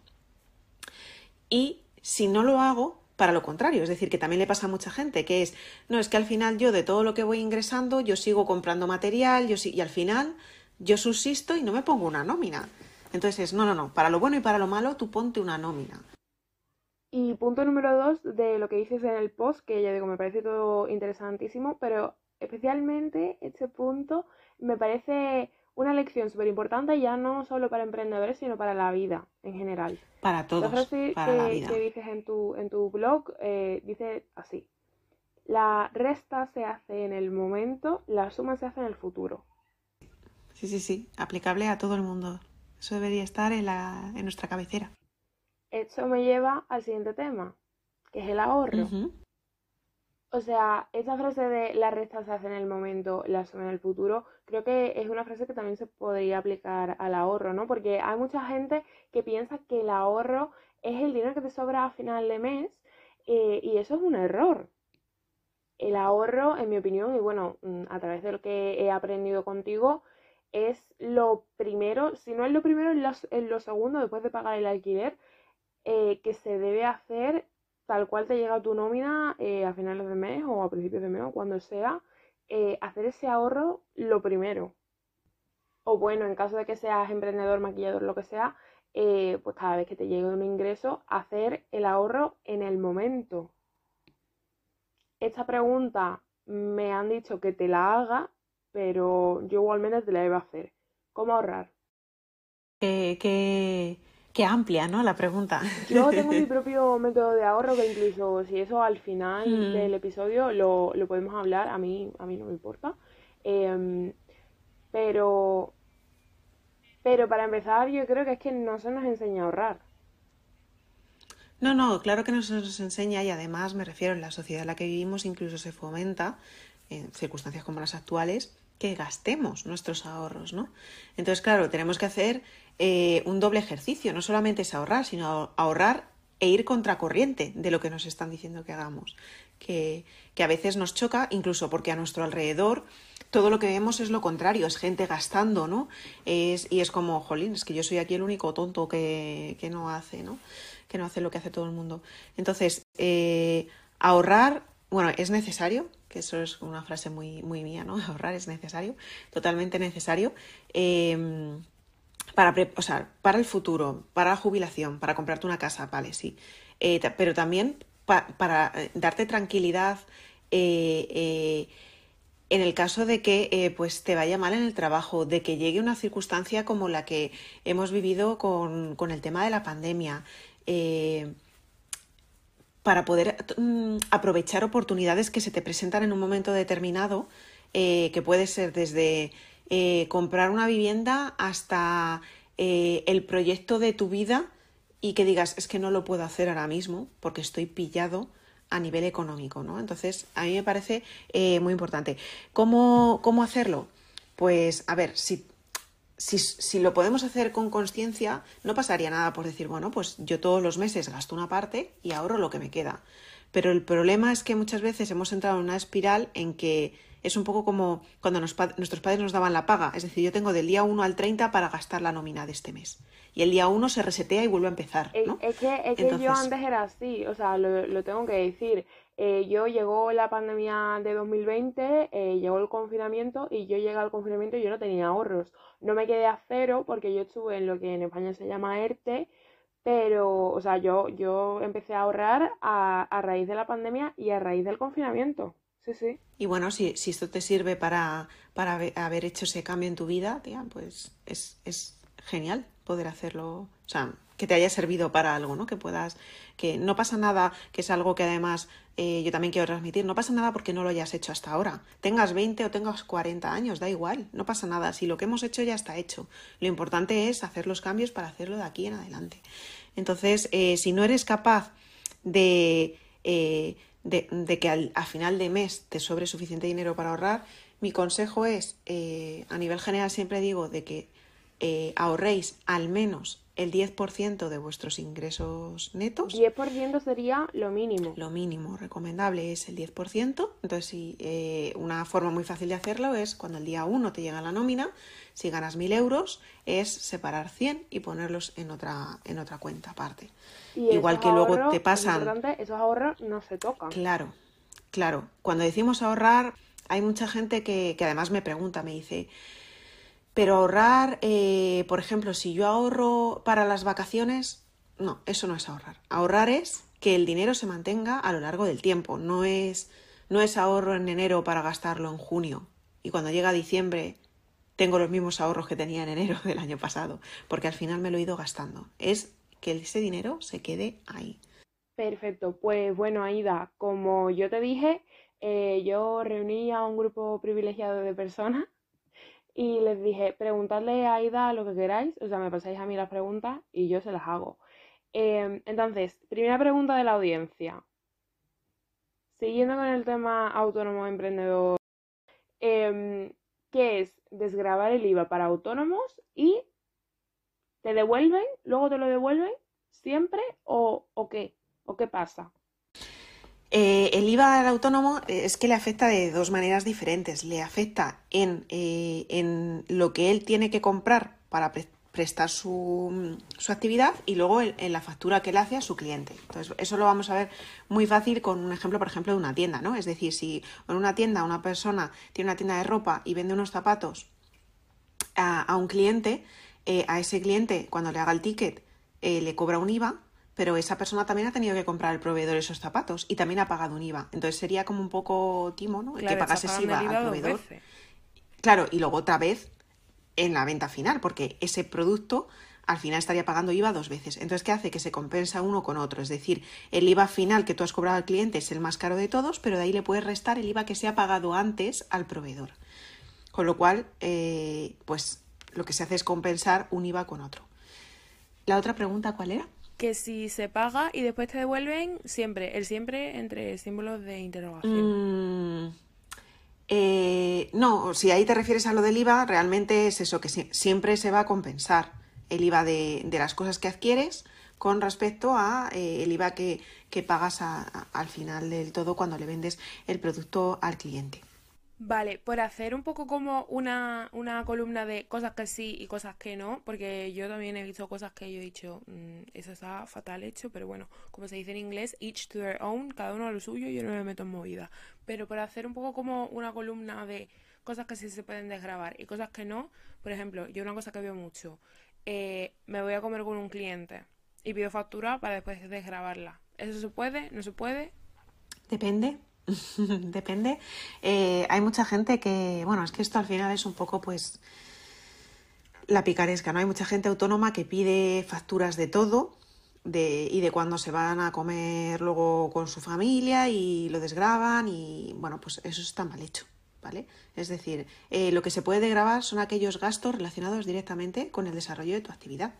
y si no lo hago, para lo contrario, es decir, que también le pasa a mucha gente, que es, no, es que al final yo de todo lo que voy ingresando, yo sigo comprando material, yo y al final yo subsisto y no me pongo una nómina. Entonces no, no, no, para lo bueno y para lo malo tú ponte una nómina. Y punto número dos de lo que dices en el post, que ya digo, me parece todo interesantísimo, pero especialmente este punto me parece una lección súper importante ya no solo para emprendedores, sino para la vida en general. Para todos. La frase para que, la vida. que dices en tu, en tu blog eh, dice así. La resta se hace en el momento, la suma se hace en el futuro. Sí, sí, sí, aplicable a todo el mundo. Eso debería estar en, la, en nuestra cabecera. Esto me lleva al siguiente tema, que es el ahorro. O sea, esa frase de la resta se hace en el momento, la suma en el futuro, creo que es una frase que también se podría aplicar al ahorro, ¿no? Porque hay mucha gente que piensa que el ahorro es el dinero que te sobra a final de mes eh, y eso es un error. El ahorro, en mi opinión, y bueno, mm, a través de lo que he aprendido contigo, es lo primero, si no es lo primero, es lo, segundo, después de pagar el alquiler, eh, que se debe hacer tal cual te llega tu nómina eh, a finales de mes o a principios de mes o cuando sea, eh, hacer ese ahorro lo primero. O bueno, en caso de que seas emprendedor, maquillador, lo que sea, pues cada vez que te llegue un ingreso, hacer el ahorro en el momento. Esta pregunta me han dicho que te la haga pero yo igualmente te la iba a hacer. ¿Cómo ahorrar? Qué, amplia, ¿no? La pregunta. Yo tengo mi propio método de ahorro que incluso si eso al final mm. del episodio lo, podemos hablar, a mí, a mí no me importa. Em, pero, pero para empezar yo creo que es que no se nos enseña a ahorrar. No, no, claro que no se nos enseña y además me refiero en la sociedad en la que vivimos incluso se fomenta en circunstancias como las actuales que gastemos nuestros ahorros, ¿no? Entonces, claro, tenemos que hacer eh, un doble ejercicio, no solamente es ahorrar, sino ahorrar e ir contracorriente de lo que nos están diciendo que hagamos, que, que a veces nos choca, incluso porque a nuestro alrededor todo lo que vemos es lo contrario, es gente gastando, ¿no? Es, y es como, jolín, es que yo soy aquí el único tonto que, que no hace, ¿no? Que no hace lo que hace todo el mundo. Entonces, eh, ahorrar, bueno, es necesario, que eso es una frase muy, muy mía, ¿no? Ahorrar es necesario, totalmente necesario. Em, para, o sea, para el futuro, para la jubilación, para comprarte una casa, vale, sí. Eh, pero también para eh, darte tranquilidad eh, en el caso de que pues te vaya mal en el trabajo, de que llegue una circunstancia como la que hemos vivido con, con el tema de la pandemia para poder mm, aprovechar oportunidades que se te presentan en un momento determinado, eh, que puede ser desde eh, comprar una vivienda hasta eh, el proyecto de tu vida y que digas, es que no lo puedo hacer ahora mismo porque estoy pillado a nivel económico, ¿no? Entonces, a mí me parece muy importante. ¿Cómo, ¿Cómo hacerlo? Pues, a ver, si si, lo podemos hacer con conciencia, no pasaría nada por decir, bueno, pues yo todos los meses gasto una parte y ahorro lo que me queda. Pero el problema es que muchas veces hemos entrado en una espiral en que es un poco como cuando nuestros padres nos daban la paga. Es decir, yo tengo del día 1 al 30 para gastar la nómina de este mes. Y el día 1 se resetea y vuelve a empezar. ¿no? Es, que, es que yo antes era así, o sea, lo, lo tengo que decir. Eh, yo llegó la pandemia de 2020, eh, llegó el confinamiento y yo llegué al confinamiento y yo no tenía ahorros. No me quedé a cero porque yo estuve en lo que en España se llama ERTE, pero, o sea, yo, yo empecé a ahorrar a, raíz de la pandemia y a raíz del confinamiento. Sí, sí. Y bueno, si, si esto te sirve para, para haber hecho ese cambio en tu vida, tía, pues es, es genial poder hacerlo. O sea, que te haya servido para algo, ¿no? Que puedas, que no pasa nada, que es algo que además eh, yo también quiero transmitir, no pasa nada porque no lo hayas hecho hasta ahora. Tengas 20 o tengas 40 años, da igual, no pasa nada. Si lo que hemos hecho ya está hecho. Lo importante es hacer los cambios para hacerlo de aquí en adelante. Entonces, eh, si no eres capaz de, eh, de, que al, a final de mes te sobre suficiente dinero para ahorrar, mi consejo es, a nivel general siempre digo, de que ahorréis al menos el 10% de vuestros ingresos netos. 10% sería lo mínimo. Lo mínimo recomendable es el 10%. Entonces, si, eh, una forma muy fácil de hacerlo es cuando el día 1 te llega la nómina, si ganas 1.000 euros, es separar 100 y ponerlos en otra, en otra cuenta aparte. Igual que luego te pasan... Esos ahorros no se tocan. Claro, claro. Cuando decimos ahorrar, hay mucha gente que, que además me pregunta, me dice... Pero ahorrar, eh, por ejemplo, si yo ahorro para las vacaciones, no, eso no es ahorrar. Ahorrar es que el dinero se mantenga a lo largo del tiempo, no es, no es ahorro en enero para gastarlo en junio y cuando llega diciembre tengo los mismos ahorros que tenía en enero del año pasado, porque al final me lo he ido gastando. Es que ese dinero se quede ahí. Perfecto, pues bueno, Aida, como yo te dije, eh, yo reuní a un grupo privilegiado de personas y les dije, preguntadle a Aida lo que queráis, o sea, me pasáis a mí las preguntas y yo se las hago. Em, entonces, primera pregunta de la audiencia. Siguiendo con el tema autónomo emprendedor, em, ¿qué es desgravar el IVA para autónomos y te devuelven, luego te lo devuelven siempre o, o qué? ¿O qué pasa? Eh, el IVA al autónomo eh, es que le afecta de dos maneras diferentes. Le afecta en, eh, en lo que él tiene que comprar para prestar su, su, actividad y luego en, la factura que él hace a su cliente. Entonces, eso lo vamos a ver muy fácil con un ejemplo, por ejemplo, de una tienda, ¿no? Es decir, si en una tienda una persona tiene una tienda de ropa y vende unos zapatos a, a un cliente, a ese cliente, cuando le haga el ticket, le cobra un IVA pero esa persona también ha tenido que comprar al proveedor esos zapatos y también ha pagado un IVA. Entonces sería como un poco timo, ¿no? El que pagase ese IVA, al proveedor. Claro, y luego otra vez en la venta final, porque ese producto al final estaría pagando IVA dos veces. Entonces, ¿qué hace? Que se compensa uno con otro. Es decir, el IVA final que tú has cobrado al cliente es el más caro de todos, pero de ahí le puedes restar el IVA que se ha pagado antes al proveedor. Con lo cual, eh, pues lo que se hace es compensar un IVA con otro. ¿La otra pregunta cuál era? Que si se paga y después te devuelven siempre, el siempre entre símbolos de interrogación. Mm, eh, no, si ahí te refieres a lo del IVA, realmente es eso, que siempre se va a compensar el IVA de, las cosas que adquieres con respecto a eh, el IVA que, pagas al final del todo cuando le vendes el producto al cliente. Vale, por hacer un poco como una, una, columna de cosas que sí y cosas que no, porque yo también he visto cosas que yo he dicho, mm, eso está fatal hecho, pero bueno, como se dice en inglés, each to their own, cada uno a lo suyo, yo no me meto en movida. Pero por hacer un poco como una columna de cosas que sí se pueden desgrabar y cosas que no, por ejemplo, yo una cosa que veo mucho, eh, me voy a comer con un cliente y pido factura para después desgrabarla. ¿Eso se puede? ¿No se puede? Depende. Depende. Eh, hay mucha gente que, bueno, es que esto al final es un poco pues la picaresca, ¿no? Hay mucha gente autónoma que pide facturas de todo de, y de cuando se van a comer luego con su familia y lo desgraban y bueno, pues eso está mal hecho, ¿vale? Es decir, eh, lo que se puede grabar son aquellos gastos relacionados directamente con el desarrollo de tu actividad.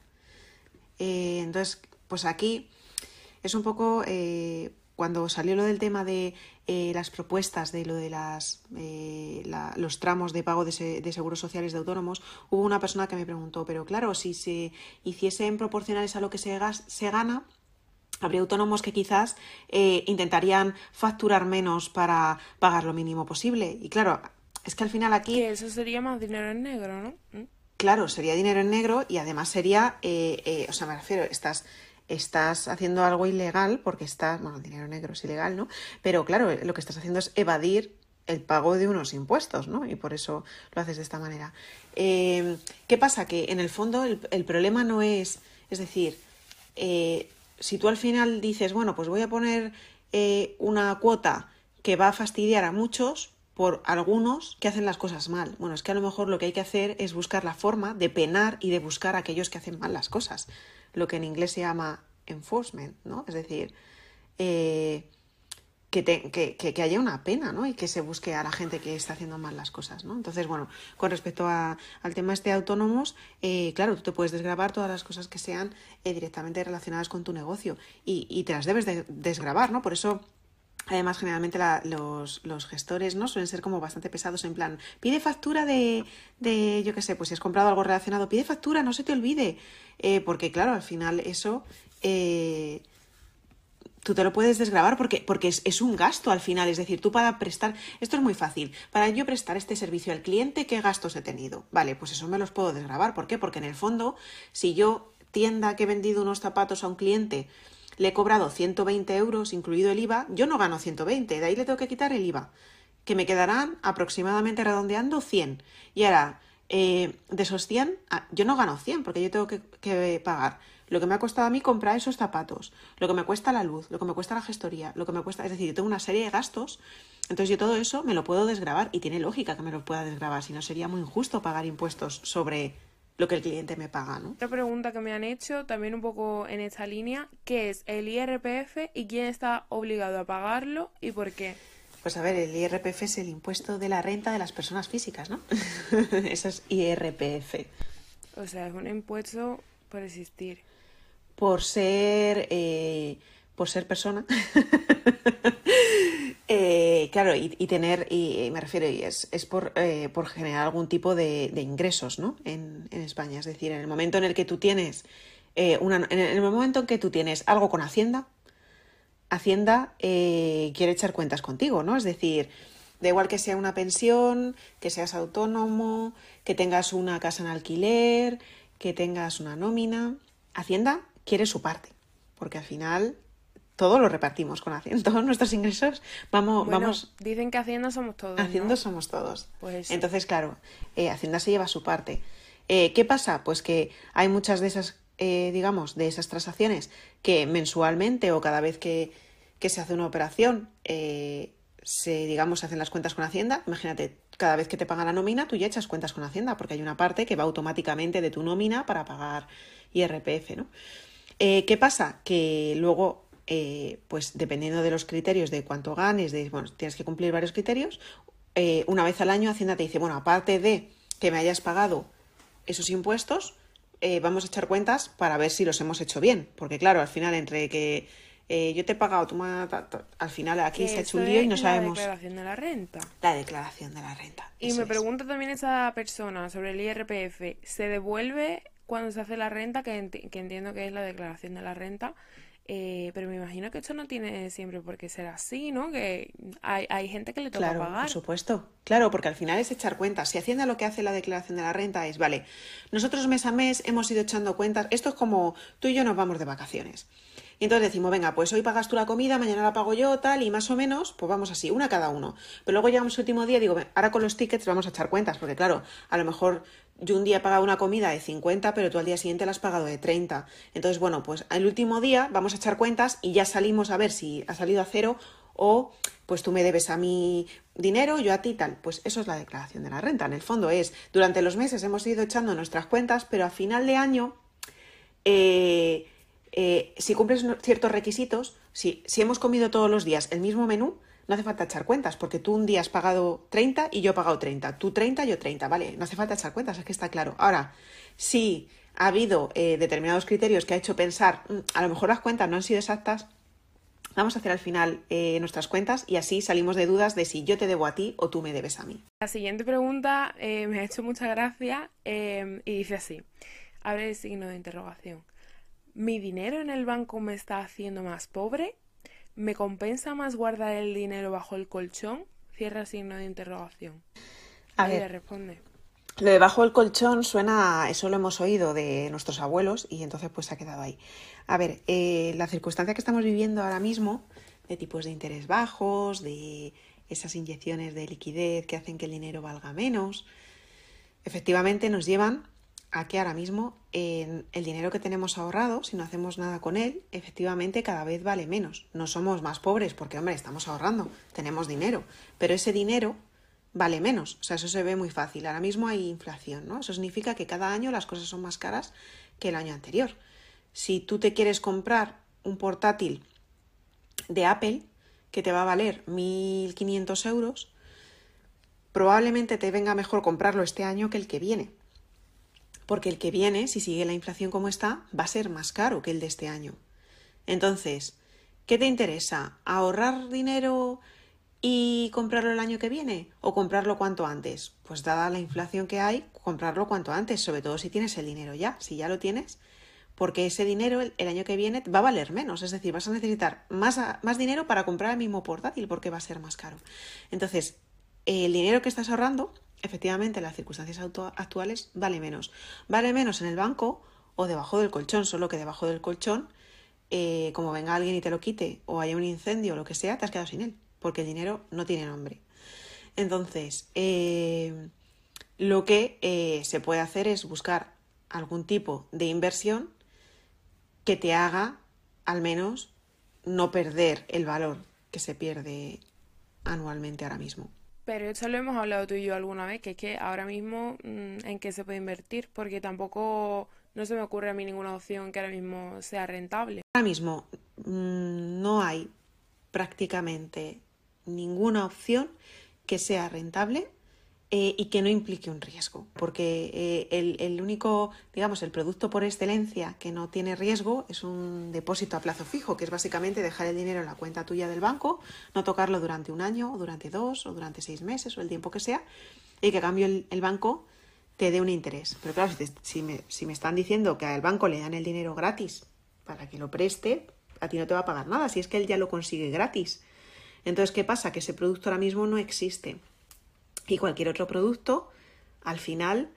Eh, entonces, pues aquí es un poco cuando salió lo del tema de eh, las propuestas de lo de las, eh, los tramos de pago de, seguros sociales de autónomos, hubo una persona que me preguntó, pero claro, si se hiciesen proporcionales a lo que se, se gana, habría autónomos que quizás eh, intentarían facturar menos para pagar lo mínimo posible. Y claro, es que al final aquí... Que eso sería más dinero en negro, ¿no? ¿Mm? Claro, sería dinero en negro y además sería, o sea, me refiero, estas estás haciendo algo ilegal porque estás, bueno, el dinero negro es ilegal, ¿no? Pero claro, lo que estás haciendo es evadir el pago de unos impuestos, ¿no? Y por eso lo haces de esta manera. Eh, ¿Qué pasa? Que en el fondo el, problema no es, es decir, eh, si tú al final dices, bueno, pues voy a poner eh, una cuota que va a fastidiar a muchos por algunos que hacen las cosas mal. Bueno, es que a lo mejor lo que hay que hacer es buscar la forma de penar y de buscar a aquellos que hacen mal las cosas, lo que en inglés se llama enforcement, ¿no? Es decir, eh, que, que, haya una pena, ¿no? Y que se busque a la gente que está haciendo mal las cosas, ¿no? Entonces, bueno, con respecto al tema este de autónomos, eh, claro, tú te puedes desgrabar todas las cosas que sean eh, directamente relacionadas con tu negocio y, y te las debes de desgrabar, ¿no? Por eso Además, generalmente los, gestores no suelen ser como bastante pesados en plan, pide factura de, de yo qué sé, pues si has comprado algo relacionado, pide factura, no se te olvide. Eh, porque claro, al final eso eh, tú te lo puedes desgrabar porque, porque es, es, un gasto al final. Es decir, tú para prestar, esto es muy fácil, para yo prestar este servicio al cliente, ¿qué gastos he tenido? Vale, pues eso me los puedo desgrabar. ¿Por qué? Porque en el fondo, si yo tienda que he vendido unos zapatos a un cliente, le he cobrado 120 euros, incluido el IVA, yo no gano 120, de ahí le tengo que quitar el IVA, que me quedarán aproximadamente redondeando 100. Y ahora, eh, de esos 100, ah, yo no gano 100 porque yo tengo que, pagar lo que me ha costado a mí comprar esos zapatos, lo que me cuesta la luz, lo que me cuesta la gestoría, lo que me cuesta, es decir, yo tengo una serie de gastos, entonces yo todo eso me lo puedo desgrabar y tiene lógica que me lo pueda desgrabar, si no sería muy injusto pagar impuestos sobre lo que el cliente me paga, ¿no? Otra pregunta que me han hecho, también un poco en esta línea, ¿qué es el IRPF y quién está obligado a pagarlo y por qué? Pues a ver, el IRPF es el impuesto de la renta de las personas físicas, ¿no? Eso es IRPF. O sea, es un impuesto por existir. Por ser, eh, por ser persona. Eh, claro, y, tener, y, me refiero, y es, es por, eh, por, generar algún tipo de, ingresos, ¿no? En, España. Es decir, en el momento en el que tú tienes, eh, en el momento en que tú tienes algo con Hacienda, Hacienda quiere echar cuentas contigo, ¿no? Es decir, da igual que sea una pensión, que seas autónomo, que tengas una casa en alquiler, que tengas una nómina, Hacienda quiere su parte, porque al final todo lo repartimos con Hacienda. Todos nuestros ingresos vamos... vamos dicen que Hacienda somos todos. Hacienda somos todos. Pues... Entonces, claro, eh, Hacienda se lleva su parte. Eh, ¿Qué pasa? Pues que hay muchas de esas, eh, digamos, de esas transacciones que mensualmente o cada vez que, que se hace una operación, se, digamos, se hacen las cuentas con Hacienda. Imagínate, cada vez que te paga la nómina, tú ya echas cuentas con Hacienda, porque hay una parte que va automáticamente de tu nómina para pagar IRPF, ¿no? ¿Qué pasa? Que luego eh, pues dependiendo de los criterios de cuánto ganes, de, bueno, tienes que cumplir varios criterios, eh, una vez al año Hacienda te dice, bueno, aparte de que me hayas pagado esos impuestos, eh, vamos a echar cuentas para ver si los hemos hecho bien. Porque claro, al final, entre que yo te he pagado, tú al final aquí se ha hecho un lío y no sabemos. La declaración de la renta. La declaración de la renta. Y me pregunta también esa persona sobre el IRPF, ¿se devuelve cuando se hace la renta, que, que entiendo que es la declaración de la renta? Eh, pero me imagino que esto no tiene siempre por qué ser así, ¿no? Que hay, hay gente que le toca claro, pagar. Por supuesto. Claro, porque al final es echar cuentas. Si Hacienda lo que hace la declaración de la renta es, vale, nosotros mes a mes hemos ido echando cuentas. Esto es como tú y yo nos vamos de vacaciones. Y entonces decimos, venga, pues hoy pagas tú la comida, mañana la pago yo, tal, y más o menos, pues vamos así, una cada uno. Pero luego llegamos el último día y digo, ahora con los tickets vamos a echar cuentas, porque claro, a lo mejor yo un día he pagado una comida de 50, pero tú al día siguiente la has pagado de 30. Entonces, bueno, pues el último día vamos a echar cuentas y ya salimos a ver si ha salido a cero o pues tú me debes a mí dinero, yo a ti tal. Pues eso es la declaración de la renta. En el fondo es, durante los meses hemos ido echando nuestras cuentas, pero a final de año... Eh, eh, si cumples ciertos requisitos, si, si hemos comido todos los días el mismo menú, no hace falta echar cuentas, porque tú un día has pagado 30 y yo he pagado 30. Tú 30, yo 30, ¿vale? No hace falta echar cuentas, es que está claro. Ahora, si ha habido eh, determinados criterios que ha hecho pensar, mm, a lo mejor las cuentas no han sido exactas, vamos a hacer al final eh, nuestras cuentas y así salimos de dudas de si yo te debo a ti o tú me debes a mí. La siguiente pregunta me ha hecho mucha gracia y dice así, abre el signo de interrogación. ¿Mi dinero en el banco me está haciendo más pobre? ¿Me compensa más guardar el dinero bajo el colchón? Cierra signo de interrogación. A ver, responde. Lo de bajo el colchón suena, eso lo hemos oído de nuestros abuelos y entonces pues se ha quedado ahí. A ver, eh, la circunstancia que estamos viviendo ahora mismo, de tipos de interés bajos, de esas inyecciones de liquidez que hacen que el dinero valga menos, efectivamente nos llevan a que ahora mismo el dinero que tenemos ahorrado, si no hacemos nada con él, efectivamente cada vez vale menos. No somos más pobres porque, hombre, estamos ahorrando, tenemos dinero, pero ese dinero vale menos. O sea, eso se ve muy fácil. Ahora mismo hay inflación, ¿no? Eso significa que cada año las cosas son más caras que el año anterior. Si tú te quieres comprar un portátil de Apple que te va a valer 1.500 euros, probablemente te venga mejor comprarlo este año que el que viene. Porque el que viene, si sigue la inflación como está, va a ser más caro que el de este año. Entonces, ¿qué te interesa? ¿Ahorrar dinero y comprarlo el año que viene o comprarlo cuanto antes? Pues dada la inflación que hay, comprarlo cuanto antes, sobre todo si tienes el dinero ya. Si ya lo tienes, porque ese dinero el, año que viene va a valer menos, es decir, vas a necesitar más, más dinero para comprar el mismo portátil porque va a ser más caro. Entonces, el dinero que estás ahorrando, efectivamente, en las circunstancias actuales, vale menos. Vale menos en el banco o debajo del colchón, solo que debajo del colchón, eh, como venga alguien y te lo quite o haya un incendio o lo que sea, te has quedado sin él, porque el dinero no tiene nombre. Entonces, eh, lo que eh, se puede hacer es buscar algún tipo de inversión que te haga al menos no perder el valor que se pierde anualmente ahora mismo. Pero eso lo hemos hablado tú y yo alguna vez, que es que ahora mismo mm, en qué se puede invertir, porque tampoco no se me ocurre a mí ninguna opción que ahora mismo sea rentable. Ahora mismo mm, no hay prácticamente ninguna opción que sea rentable eh, y que no implique un riesgo, porque eh, el, el, único, digamos, el producto por excelencia que no tiene riesgo es un depósito a plazo fijo, que es básicamente dejar el dinero en la cuenta tuya del banco, no tocarlo durante un año, o durante dos, o durante seis meses, o el tiempo que sea, y que a cambio el, el banco te dé un interés. Pero claro, si, si, me, si me están diciendo que al banco le dan el dinero gratis para que lo preste, a ti no te va a pagar nada, si es que él ya lo consigue gratis. Entonces, ¿qué pasa? Que ese producto ahora mismo no existe. Y cualquier otro producto, al final,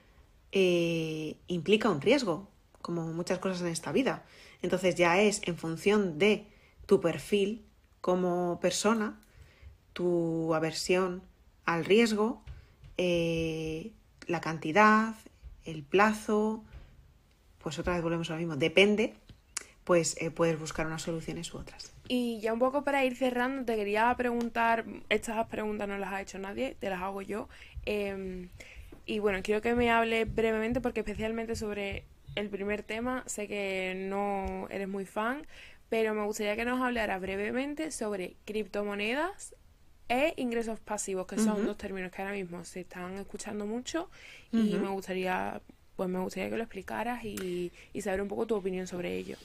eh, implica un riesgo, como muchas cosas en esta vida. Entonces ya es en función de tu perfil como persona, tu aversión al riesgo, eh, la cantidad, el plazo, pues otra vez volvemos a lo mismo, depende, pues eh, puedes buscar unas soluciones u otras. Y ya un poco para ir cerrando, te quería preguntar, estas preguntas no las ha hecho nadie, te las hago yo. Em, y bueno, quiero que me hable brevemente porque especialmente sobre el primer tema, sé que no eres muy fan, pero me gustaría que nos hablara brevemente sobre criptomonedas e ingresos pasivos, que son dos términos que ahora mismo se están escuchando mucho y me gustaría pues me gustaría que lo explicaras y, y saber un poco tu opinión sobre ello.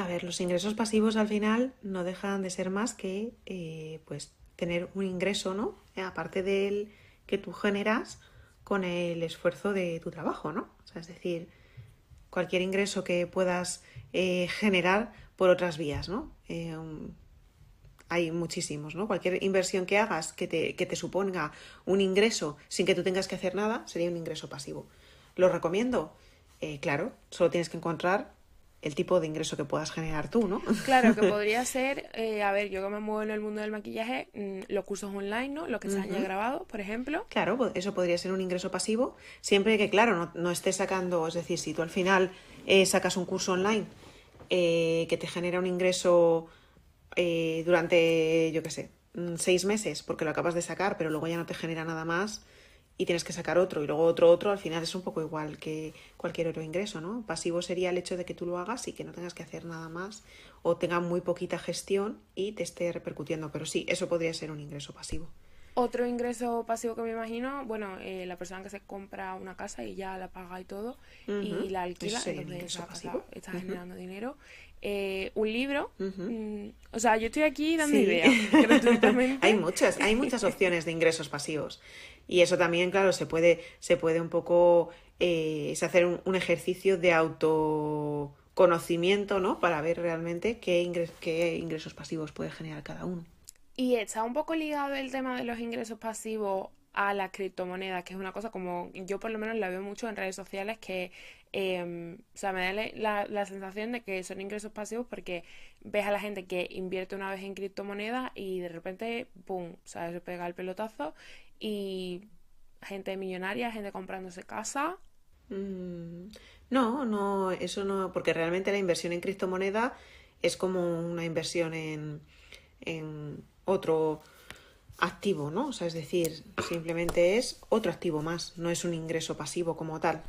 A ver, los ingresos pasivos al final no dejan de ser más que eh, pues tener un ingreso, ¿no? Aparte del que tú generas con el esfuerzo de tu trabajo, ¿no? O sea, es decir, cualquier ingreso que puedas eh, generar por otras vías, ¿no? Eh, hay muchísimos, ¿no? Cualquier inversión que hagas que te, que te suponga un ingreso sin que tú tengas que hacer nada sería un ingreso pasivo. ¿Lo recomiendo? claro, solo tienes que encontrar el tipo de ingreso que puedas generar tú, ¿no? Claro, que podría ser, eh, a ver, yo que me muevo en el mundo del maquillaje, mm, los cursos online, ¿no? Lo que se haya grabado, por ejemplo. Claro, eso podría ser un ingreso pasivo, siempre que, claro, no, no estés sacando, es decir, si tú al final eh, sacas un curso online eh, que te genera un ingreso durante, yo qué sé, mm, seis meses, porque lo acabas de sacar, pero luego ya no te genera nada más, y tienes que sacar otro y luego otro otro, al final es un poco igual que cualquier otro ingreso, ¿no? Pasivo sería el hecho de que tú lo hagas y que no tengas que hacer nada más o tenga muy poquita gestión y te esté repercutiendo, pero sí, eso podría ser un ingreso pasivo. Otro ingreso pasivo que me imagino, bueno, eh, la persona que se compra una casa y ya la paga y todo y la alquila, entonces está generando dinero. Eh, un libro. Mm, o sea, yo estoy aquí dando ideas hay muchas, hay muchas opciones de ingresos pasivos. Y eso también, claro, se puede, se puede un poco eh, hacer un, ejercicio de autoconocimiento, ¿no? Para ver realmente qué, qué ingresos pasivos puede generar cada uno. Y está un poco ligado el tema de los ingresos pasivos a la criptomoneda, que es una cosa como yo por lo menos la veo mucho en redes sociales que Em, o sea, me da la, sensación de que son ingresos pasivos porque ves a la gente que invierte una vez en criptomonedas y de repente, ¡pum!, ¿sabes? Se pega el pelotazo y gente millonaria, gente comprándose casa Mm, no, no, eso no, porque realmente la inversión en criptomoneda es como una inversión en, en otro activo, ¿no? O sea, es decir, simplemente es otro activo más, no es un ingreso pasivo como tal.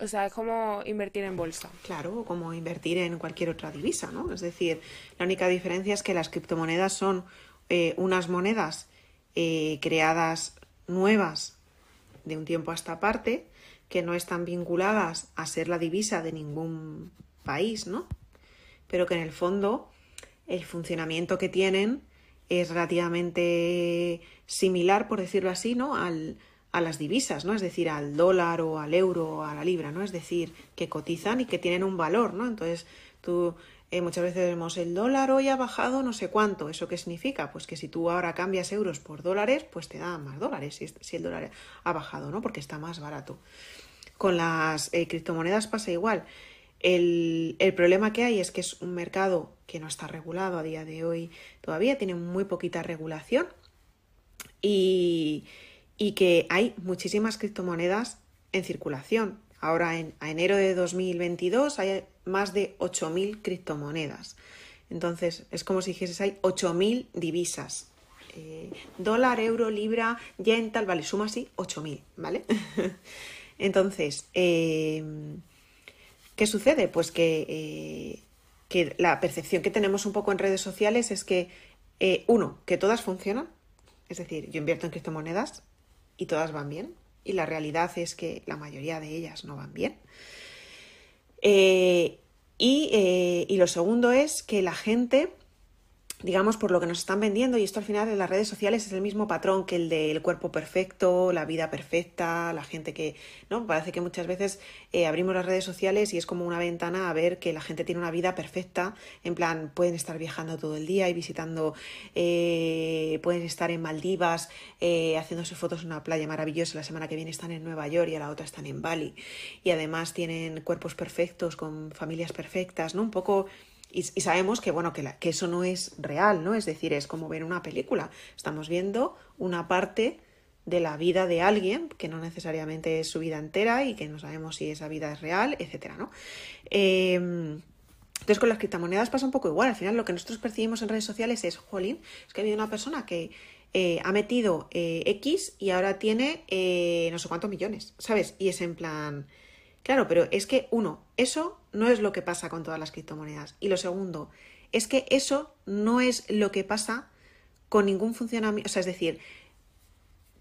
O sea, es como invertir en bolsa. Claro, como invertir en cualquier otra divisa, ¿no? Es decir, la única diferencia es que las criptomonedas son eh, unas monedas eh, creadas nuevas de un tiempo a esta parte, que no están vinculadas a ser la divisa de ningún país, ¿no? Pero que en el fondo el funcionamiento que tienen es relativamente similar, por decirlo así, ¿no? Al, a las divisas, ¿no? Es decir, al dólar o al euro o a la libra, ¿no? Es decir, que cotizan y que tienen un valor, ¿no? Entonces, tú eh, muchas veces vemos el dólar hoy ha bajado no sé cuánto. ¿Eso qué significa? Pues que si tú ahora cambias euros por dólares, pues te da más dólares si, el dólar ha bajado, ¿no? Porque está más barato. Con las eh, criptomonedas pasa igual. El, problema que hay es que es un mercado que no está regulado a día de hoy todavía, tiene muy poquita regulación y, que hay muchísimas criptomonedas en circulación. Ahora, en a enero de 2022, hay más de 8.000 criptomonedas. Entonces, es como si dijeses, hay 8.000 divisas. Eh, dólar, euro, libra, yen, tal, vale, suma así 8.000, ¿vale? Entonces, eh, ¿Qué sucede? Pues eh, que, la percepción que tenemos un poco en redes sociales es que, eh, uno, que todas funcionan, es decir, yo invierto en criptomonedas y todas van bien, y la realidad es que la mayoría de ellas no van bien. Eh, y, y, lo segundo es que la gente digamos, por lo que nos están vendiendo, y esto al final en las redes sociales es el mismo patrón que el del cuerpo perfecto, la vida perfecta, la gente que, ¿no? Parece que muchas veces eh, abrimos las redes sociales y es como una ventana a ver que la gente tiene una vida perfecta, en plan, pueden estar viajando todo el día y visitando, eh, pueden estar en Maldivas, eh, haciéndose fotos en una playa maravillosa, la semana que viene están en Nueva York y a la otra están en Bali, y además tienen cuerpos perfectos, con familias perfectas, ¿no? Un poco y, sabemos que, bueno, que, eso no es real, ¿no? Es decir, es como ver una película. Estamos viendo una parte de la vida de alguien, que no necesariamente es su vida entera y que no sabemos si esa vida es real, etcétera, ¿no? Em, entonces, con las criptomonedas pasa un poco igual. Al final, lo que nosotros percibimos en redes sociales es, jolín, es que ha habido una persona que eh, ha metido eh, X y ahora tiene eh, no sé cuántos millones, ¿sabes? Y es en plan, Claro, pero es que, uno, eso no es lo que pasa con todas las criptomonedas. Y lo segundo, es que eso no es lo que pasa con ningún funcionamiento. O sea, es decir,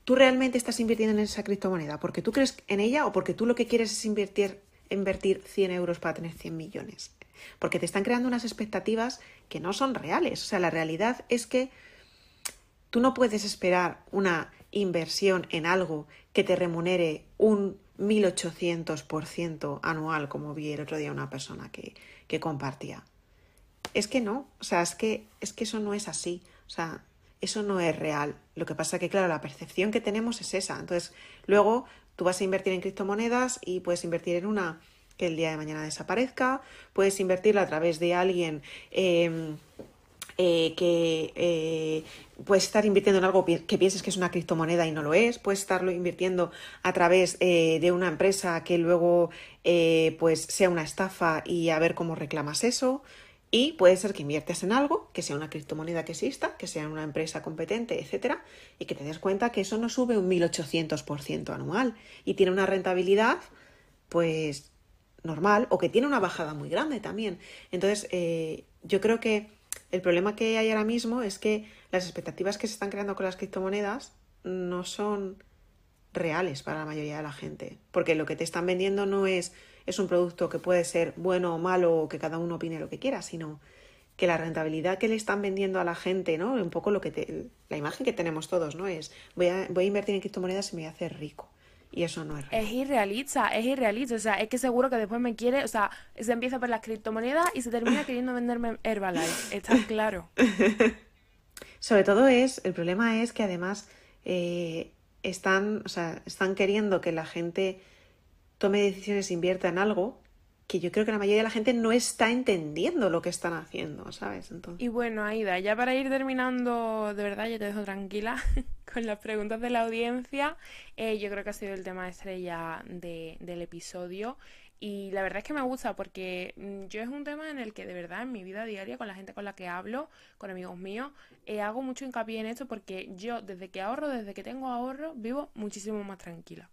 tú realmente estás invirtiendo en esa criptomoneda porque tú crees en ella o porque tú lo que quieres es invertir, invertir 100 euros para tener 100 millones. Porque te están creando unas expectativas que no son reales. O sea, la realidad es que tú no puedes esperar una inversión en algo que te remunere un 1800% anual, como vi el otro día una persona que, que compartía. Es que no, o sea, es que, es que eso no es así, o sea, eso no es real. Lo que pasa que, claro, la percepción que tenemos es esa. Entonces, luego tú vas a invertir en criptomonedas y puedes invertir en una que el día de mañana desaparezca, puedes invertirla a través de alguien em, eh, que eh, puedes estar invirtiendo en algo que pienses que es una criptomoneda y no lo es, puedes estarlo invirtiendo a través eh, de una empresa que luego pues sea una estafa y a ver cómo reclamas eso. Y puede ser que inviertes en algo, que sea una criptomoneda que exista, que sea una empresa competente, etcétera, y que te des cuenta que eso no sube un 1800% anual y tiene una rentabilidad, pues normal, o que tiene una bajada muy grande también. Entonces, yo creo que el problema que hay ahora mismo es que las expectativas que se están creando con las criptomonedas no son reales para la mayoría de la gente, porque lo que te están vendiendo no es, es un producto que puede ser bueno o malo o que cada uno opine lo que quiera, sino que la rentabilidad que le están vendiendo a la gente, ¿no? Un poco lo que te, la imagen que tenemos todos, ¿no? Es voy a, voy a invertir en criptomonedas y me voy a hacer rico. Y eso no es real. Es irrealista, es irrealista. O sea, es que seguro que después me quiere, o sea, se empieza por las criptomonedas y se termina queriendo venderme Herbalife. Está claro. Sobre todo es, el problema es que además eh, están, o sea, están queriendo que la gente tome decisiones e invierta en algo que yo creo que la mayoría de la gente no está entendiendo lo que están haciendo, ¿sabes? Entonces... Y bueno, Aida, ya para ir terminando, de verdad, ya te dejo tranquila con las preguntas de la audiencia. Eh, yo creo que ha sido el tema estrella de, del episodio. Y la verdad es que me gusta porque mm, yo es un tema en el que de verdad en mi vida diaria, con la gente con la que hablo, con amigos míos, eh, hago mucho hincapié en esto porque yo desde que ahorro, desde que tengo ahorro, vivo muchísimo más tranquila.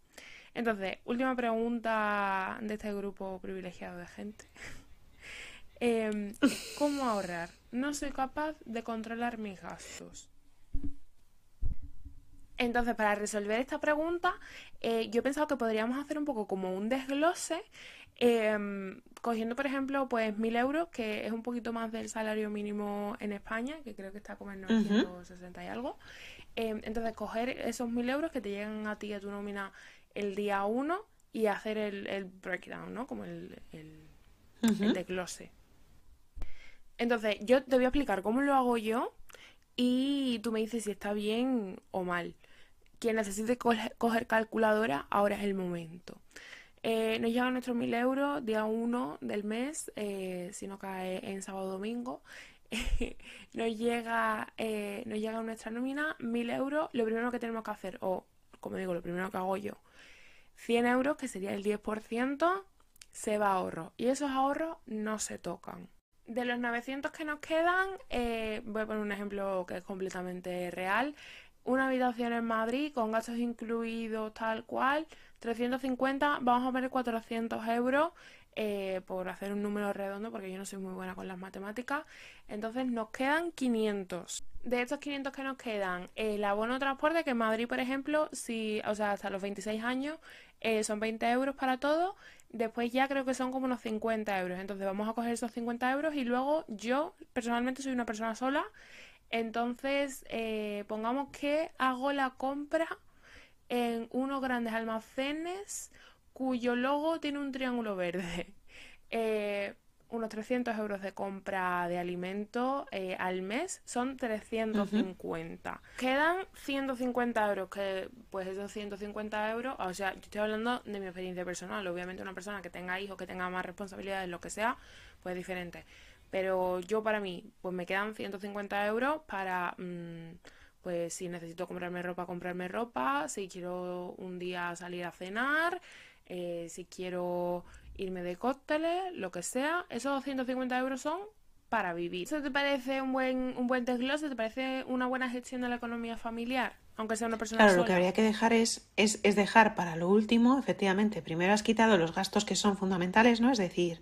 Entonces, última pregunta de este grupo privilegiado de gente. Em, ¿Cómo ahorrar? No soy capaz de controlar mis gastos. Entonces, para resolver esta pregunta, eh, yo he pensado que podríamos hacer un poco como un desglose, em, cogiendo, por ejemplo, pues mil euros, que es un poquito más del salario mínimo en España, que creo que está como en 960 y algo. Em, entonces, coger esos mil euros que te llegan a ti a tu nómina el día uno y hacer el, breakdown, ¿no? Como el, el, el desglose. Entonces, yo te voy a explicar cómo lo hago yo y tú me dices si está bien o mal quien necesite coger, calculadora, ahora es el momento. Eh, nos llegan nuestros 1000 euros día 1 del mes, eh, si no cae en sábado o domingo. nos, llega, eh, nos llega nuestra nómina 1000 euros. Lo primero que tenemos que hacer, o como digo, lo primero que hago yo, 100 euros, que sería el 10%, se va a ahorro. Y esos ahorros no se tocan. De los 900 que nos quedan, voy a poner un ejemplo que es completamente real una habitación en Madrid con gastos incluidos tal cual, 350, vamos a poner 400 euros eh, por hacer un número redondo porque yo no soy muy buena con las matemáticas. Entonces nos quedan 500. De estos 500 que nos quedan, el abono transporte, que en Madrid, por ejemplo, si, o sea, hasta los 26 años eh, son 20 euros para todo. Después ya creo que son como unos 50 euros. Entonces vamos a coger esos 50 euros y luego yo personalmente soy una persona sola entonces, eh, pongamos que hago la compra en unos grandes almacenes cuyo logo tiene un triángulo verde. Eh, unos 300 euros de compra de alimento eh, al mes son 350. Quedan 150 euros, que pues esos 150 euros, o sea, yo estoy hablando de mi experiencia personal. Obviamente una persona que tenga hijos, que tenga más responsabilidades, lo que sea, pues es diferente. Pero yo para mí, pues me quedan 150 euros para, mm, pues si necesito comprarme ropa, comprarme ropa, si quiero un día salir a cenar, eh, si quiero irme de cócteles, lo que sea, esos 150 euros son para vivir. ¿Eso te parece un buen, un buen desglose? ¿Te parece una buena gestión de la economía familiar? Aunque sea una persona Claro, lo que habría que dejar es, es, es dejar para lo último, efectivamente, primero has quitado los gastos que son fundamentales, ¿no? Es decir,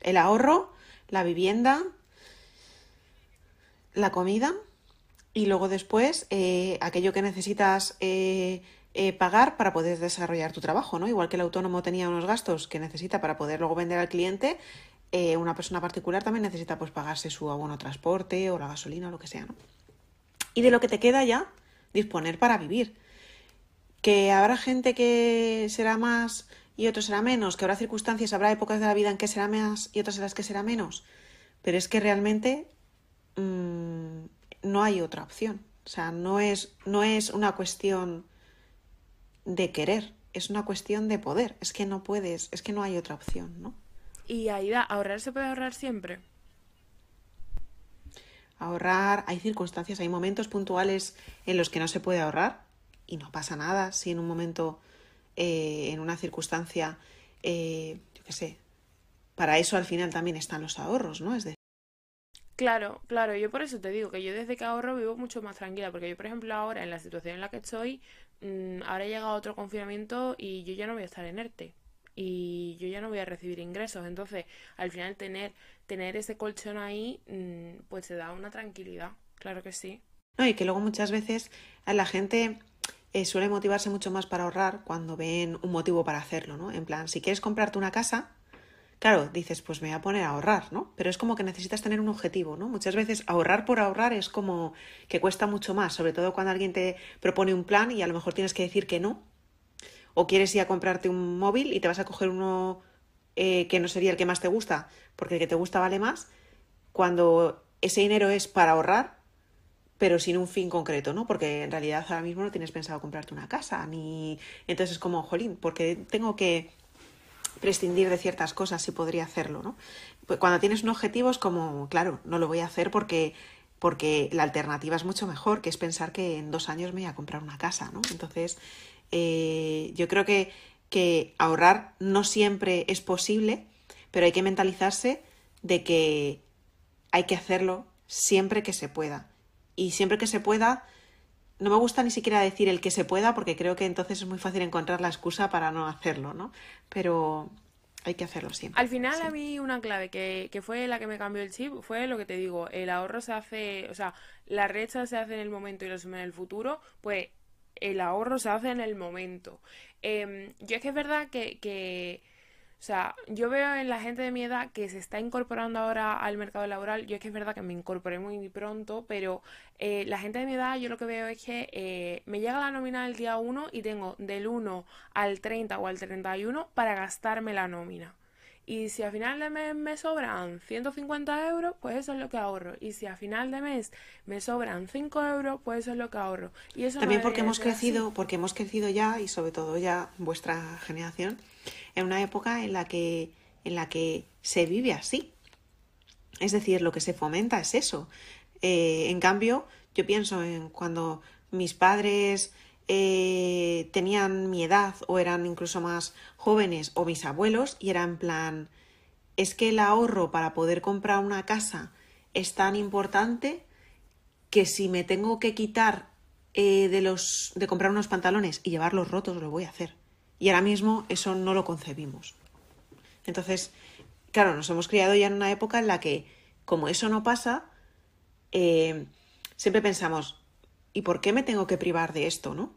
el ahorro, la vivienda, la comida y luego después eh, aquello que necesitas eh, eh, pagar para poder desarrollar tu trabajo, ¿no? Igual que el autónomo tenía unos gastos que necesita para poder luego vender al cliente, una persona particular también necesita pues pagarse su abono transporte o la gasolina o lo que sea, ¿no? Y de lo que te queda ya, disponer para vivir. Que habrá gente que será más y otro será menos, que habrá circunstancias, habrá épocas de la vida en que será más y otras en las que será menos. Pero es que realmente mm, no hay otra opción. O sea, no es, no es una cuestión de querer, es una cuestión de poder. Es que no puedes, es que no hay otra opción, ¿no? Y Aida, ¿ahorrar se puede ahorrar siempre? Ahorrar, hay circunstancias, hay momentos puntuales en los que no se puede ahorrar y no pasa nada si en un momento eh, en una circunstancia, eh, yo qué sé, para eso al final también están los ahorros, ¿no? Es decir, Claro, claro, yo por eso te digo que yo desde que ahorro vivo mucho más tranquila, porque yo, por ejemplo, ahora en la situación en la que estoy, mm, ahora ha llegado otro confinamiento y yo ya no voy a estar en ERTE y yo ya no voy a recibir ingresos, entonces al final tener, tener ese colchón ahí, mm, pues te da una tranquilidad, claro que sí. No, y que luego muchas veces a la gente eh, suele motivarse mucho más para ahorrar cuando ven un motivo para hacerlo, ¿no? En plan, si quieres comprarte una casa, claro, dices, pues me voy a poner a ahorrar, ¿no? Pero es como que necesitas tener un objetivo, ¿no? Muchas veces ahorrar por ahorrar es como que cuesta mucho más, sobre todo cuando alguien te propone un plan y a lo mejor tienes que decir que no. O quieres ir a comprarte un móvil y te vas a coger uno eh, que no sería el que más te gusta, porque el que te gusta vale más, cuando ese dinero es para ahorrar pero sin un fin concreto, ¿no? Porque en realidad ahora mismo no tienes pensado comprarte una casa, ni... Entonces es como, jolín, porque tengo que prescindir de ciertas cosas si podría hacerlo, ¿no? Pues cuando tienes un objetivo es como, claro, no lo voy a hacer porque, porque la alternativa es mucho mejor, que es pensar que en dos años me voy a comprar una casa, ¿no? Entonces, eh, yo creo que, que ahorrar no siempre es posible, pero hay que mentalizarse de que hay que hacerlo siempre que se pueda. Y siempre que se pueda, no me gusta ni siquiera decir el que se pueda, porque creo que entonces es muy fácil encontrar la excusa para no hacerlo, ¿no? Pero hay que hacerlo siempre. Al final a mí una clave que, que, fue la que me cambió el chip fue lo que te digo, el ahorro se hace, o sea, la recha se hace en el momento y lo suma en el futuro, pues el ahorro se hace en el momento. Eh, yo es que es verdad que, que o sea, yo veo en la gente de mi edad que se está incorporando ahora al mercado laboral. Yo es que es verdad que me incorporé muy pronto, pero eh, la gente de mi edad yo lo que veo es que eh, me llega la nómina el día 1 y tengo del 1 al 30 o al 31 para gastarme la nómina. Y si a final de mes me sobran 150 euros, pues eso es lo que ahorro. Y si a final de mes me sobran 5 euros, pues eso es lo que ahorro. Y eso También porque hemos crecido, porque hemos crecido ya, y sobre todo ya vuestra generación, en una época en la que, en la que se vive así. Es decir, lo que se fomenta es eso. Eh, en cambio, yo pienso en cuando mis padres eh, tenían mi edad o eran incluso más jóvenes o mis abuelos y era en plan, es que el ahorro para poder comprar una casa es tan importante que si me tengo que quitar eh, de los de comprar unos pantalones y llevarlos rotos lo voy a hacer y ahora mismo eso no lo concebimos. Entonces, claro, nos hemos criado ya en una época en la que, como eso no pasa, eh, siempre pensamos, ¿y por qué me tengo que privar de esto, no?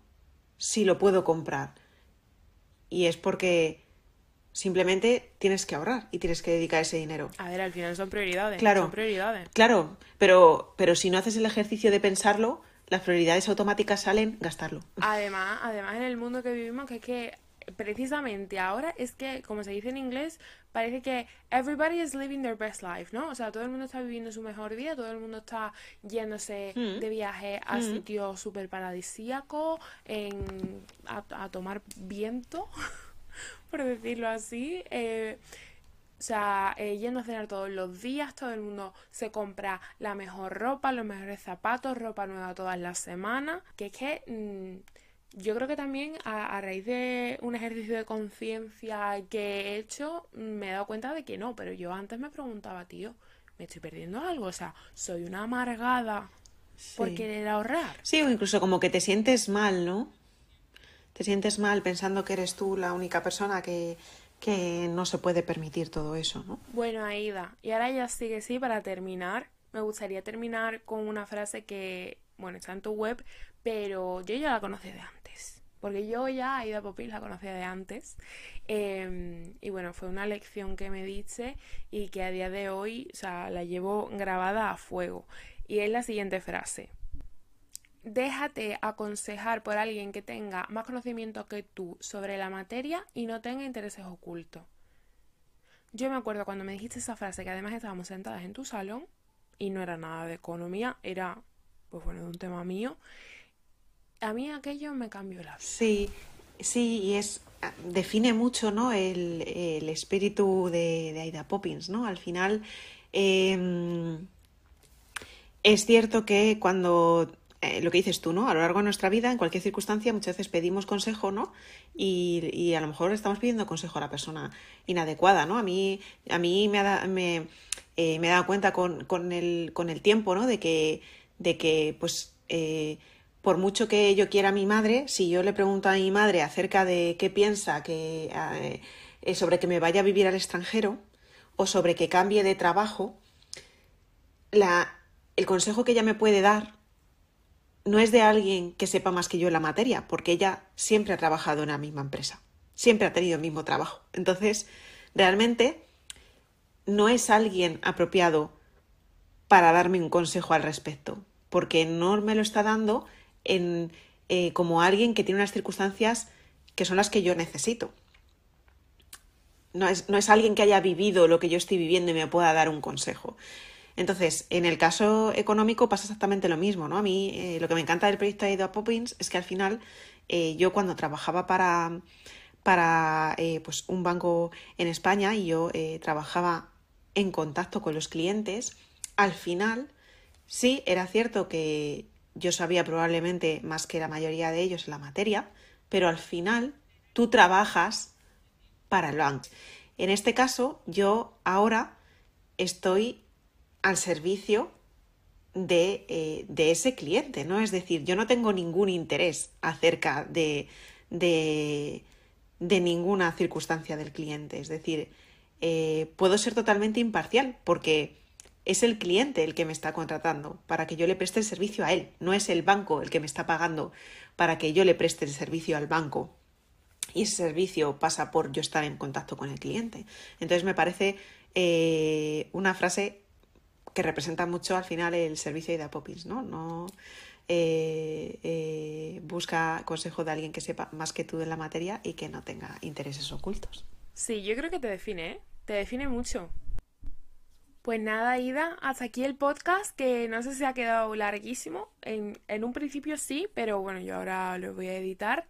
Si lo puedo comprar. Y es porque simplemente tienes que ahorrar y tienes que dedicar ese dinero. A ver, al final son prioridades. Claro, son prioridades. Claro, pero, pero si no haces el ejercicio de pensarlo, las prioridades automáticas salen gastarlo. Además, además en el mundo que vivimos, que es que precisamente ahora es que, como se dice en inglés, parece que everybody is living their best life, ¿no? O sea, todo el mundo está viviendo su mejor vida, todo el mundo está yéndose Mm. de viaje a Mm. sitios súper paradisíacos, en, a, a tomar viento, por decirlo así. eh, o sea, eh, yendo a cenar todos los días, todo el mundo se compra la mejor ropa, los mejores zapatos, ropa nueva todas las semanas. Que es que mm, yo creo que también a, a raíz de un ejercicio de conciencia que he hecho, me he dado cuenta de que no, pero yo antes me preguntaba, tío, ¿me estoy perdiendo algo? O sea, soy una amargada por Sí. querer ahorrar. Sí, o incluso como que te sientes mal, ¿no? Te sientes mal pensando que eres tú la única persona que, que no se puede permitir todo eso, ¿no? Bueno, Aida, y ahora ya sí que sí, para terminar, me gustaría terminar con una frase que, bueno, está en tu web, pero yo ya la conocía de antes. Porque yo ya, Aida Popín, la conocía de antes. Eh, y bueno, fue una lección que me diste y que a día de hoy, o sea, la llevo grabada a fuego. Y es la siguiente frase. Déjate aconsejar por alguien que tenga más conocimiento que tú sobre la materia y no tenga intereses ocultos. Yo me acuerdo cuando me dijiste esa frase, que además estábamos sentadas en tu salón y no era nada de economía, era, pues bueno, de un tema mío. A mí aquello me cambió la vida. Sí, sí, y es define mucho, ¿no? El, el espíritu de, de Aida Poppins, ¿no? Al final, eh, es cierto que cuando eh, lo que dices tú, ¿no? A lo largo de nuestra vida, en cualquier circunstancia, muchas veces pedimos consejo, ¿no? Y, y a lo mejor estamos pidiendo consejo a la persona inadecuada, ¿no? A mí, a mí me, ha me, eh, me he dado cuenta con, con el, con el tiempo, ¿no? De que, de que pues, eh, por mucho que yo quiera a mi madre, si yo le pregunto a mi madre acerca de qué piensa que, eh, eh, sobre que me vaya a vivir al extranjero o sobre que cambie de trabajo, la, el consejo que ella me puede dar no es de alguien que sepa más que yo en la materia, porque ella siempre ha trabajado en la misma empresa, siempre ha tenido el mismo trabajo. Entonces, realmente no es alguien apropiado para darme un consejo al respecto, porque no me lo está dando eh, como alguien que tiene unas circunstancias que son las que yo necesito. No es, no es alguien que haya vivido lo que yo estoy viviendo y me pueda dar un consejo. Entonces, en el caso económico pasa exactamente lo mismo, ¿no? A mí eh, lo que me encanta del proyecto de Aida Poppins es que al final eh, yo cuando trabajaba para, para pues un banco en España y yo trabajaba en contacto con los clientes, al final sí era cierto que yo sabía probablemente más que la mayoría de ellos la materia, pero al final tú trabajas para el banco. En este caso, yo ahora estoy al servicio de, eh, de, ese cliente, ¿no? Es decir, yo no tengo ningún interés acerca de, de, de ninguna circunstancia del cliente. Es decir, eh, puedo ser totalmente imparcial porque es el cliente el que me está contratando para que yo le preste el servicio a él, no es el banco el que me está pagando para que yo le preste el servicio al banco. Y ese servicio pasa por yo estar en contacto con el cliente. Entonces me parece eh, una frase que representa mucho al final el servicio de Poppins, ¿no? No eh, eh, busca consejo de alguien que sepa más que tú de la materia y que no tenga intereses ocultos. Sí, yo creo que te define. Te define mucho. Pues nada, Ida, hasta aquí el podcast, que no sé si ha quedado larguísimo. En, en un principio sí, pero bueno, yo ahora lo voy a editar.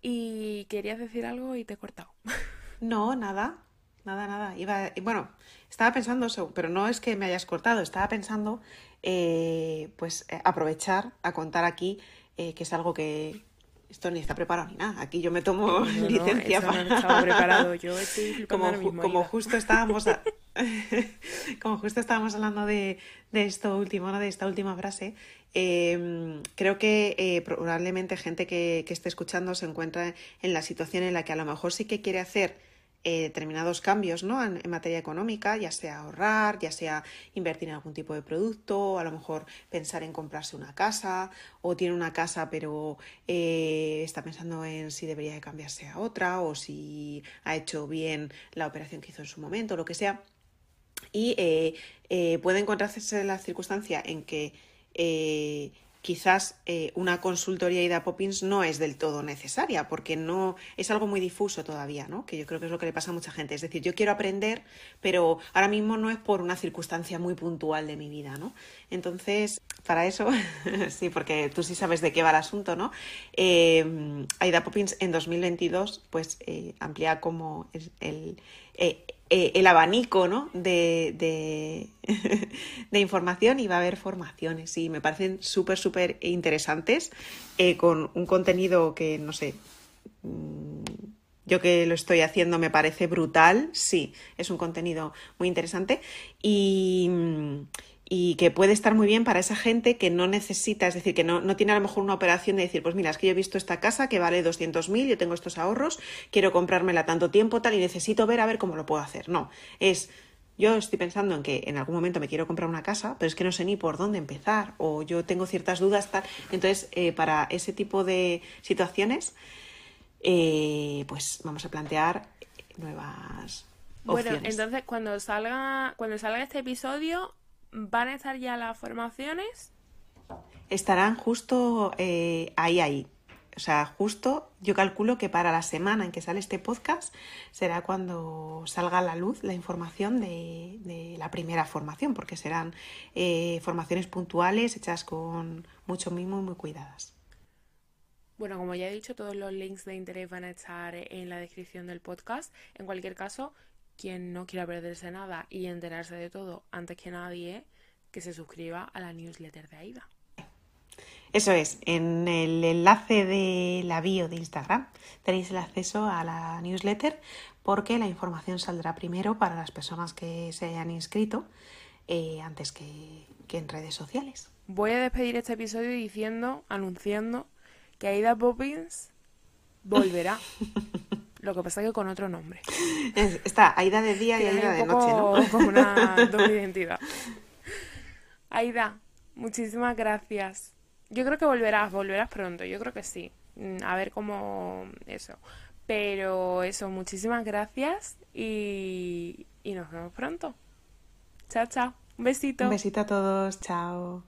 Y querías decir algo y te he cortado. No, nada. Nada, nada. Iba, bueno, estaba pensando, pero no es que me hayas cortado, estaba pensando, eh, pues, eh, aprovechar a contar aquí, eh, que es algo que esto ni está preparado ni nada. Aquí yo me tomo licencia para. No preparado. Yo estoy como, como justo estábamos, como justo estábamos hablando de, de esto último, ¿no? de esta última frase. Em, creo que probablemente gente que, que esté escuchando se encuentra en la situación en la que a lo mejor sí que quiere hacer eh, determinados cambios ¿no? En, materia económica, ya sea ahorrar, ya sea invertir en algún tipo de producto, a lo mejor pensar en comprarse una casa, o tiene una casa pero eh, está pensando en si debería de cambiarse a otra, o si ha hecho bien la operación que hizo en su momento, lo que sea. Y eh, puede encontrarse en la circunstancia en que quizás eh, una consultoría Ida Poppins no es del todo necesaria, porque no es algo muy difuso todavía, ¿no? Que yo creo que es lo que le pasa a mucha gente. Es decir, yo quiero aprender, pero ahora mismo no es por una circunstancia muy puntual de mi vida, ¿no? Entonces, para eso, sí, porque tú sí sabes de qué va el asunto, ¿no? Eh, Aida Poppins en 2022, pues eh, amplía como el, eh, el abanico ¿no? de, de, información y va a haber formaciones. Y me parecen súper, súper interesantes, eh, con un contenido que, no sé, mm, yo que lo estoy haciendo me parece brutal, sí, es un contenido muy interesante. Y y que puede estar muy bien para esa gente que no necesita, es decir, que no, no, tiene a lo mejor una operación de decir, pues mira, es que yo he visto esta casa que vale 200.000, yo tengo estos ahorros, quiero comprármela tanto tiempo, tal, y necesito ver a ver cómo lo puedo hacer. No, es, yo estoy pensando en que en algún momento me quiero comprar una casa, pero es que no sé ni por dónde empezar, o yo tengo ciertas dudas, tal. Entonces, eh, para ese tipo de situaciones, eh, pues vamos a plantear nuevas... Bueno, entonces cuando salga, cuando salga este episodio, ¿Van a estar ya las formaciones? Estarán justo eh, ahí, ahí. O sea, justo yo calculo que para la semana en que sale este podcast será cuando salga a la luz la información de, la primera formación, porque serán eh, formaciones puntuales hechas con mucho mimo y muy cuidadas. Bueno, como ya he dicho, todos los links de interés van a estar en la descripción del podcast. En cualquier caso, quien no quiera perderse nada y enterarse de todo antes que nadie, que se suscriba a la newsletter de AIDA. Eso es, en el enlace de la bio de Instagram tenéis el acceso a la newsletter porque la información saldrá primero para las personas que se hayan inscrito eh, antes que, que en redes sociales. Voy a despedir este episodio diciendo, anunciando que Aida Poppins volverá. Lo que pasa es que con otro nombre. Está Aida de día y Aida de noche, ¿no? Como una doble identidad. Aida, muchísimas gracias. Yo creo que volverás, volverás pronto, yo creo que sí. Mm, a ver cómo eso. Pero eso, muchísimas gracias y, y nos vemos pronto. Chao, chao. Un besito. Un besito a todos, chao.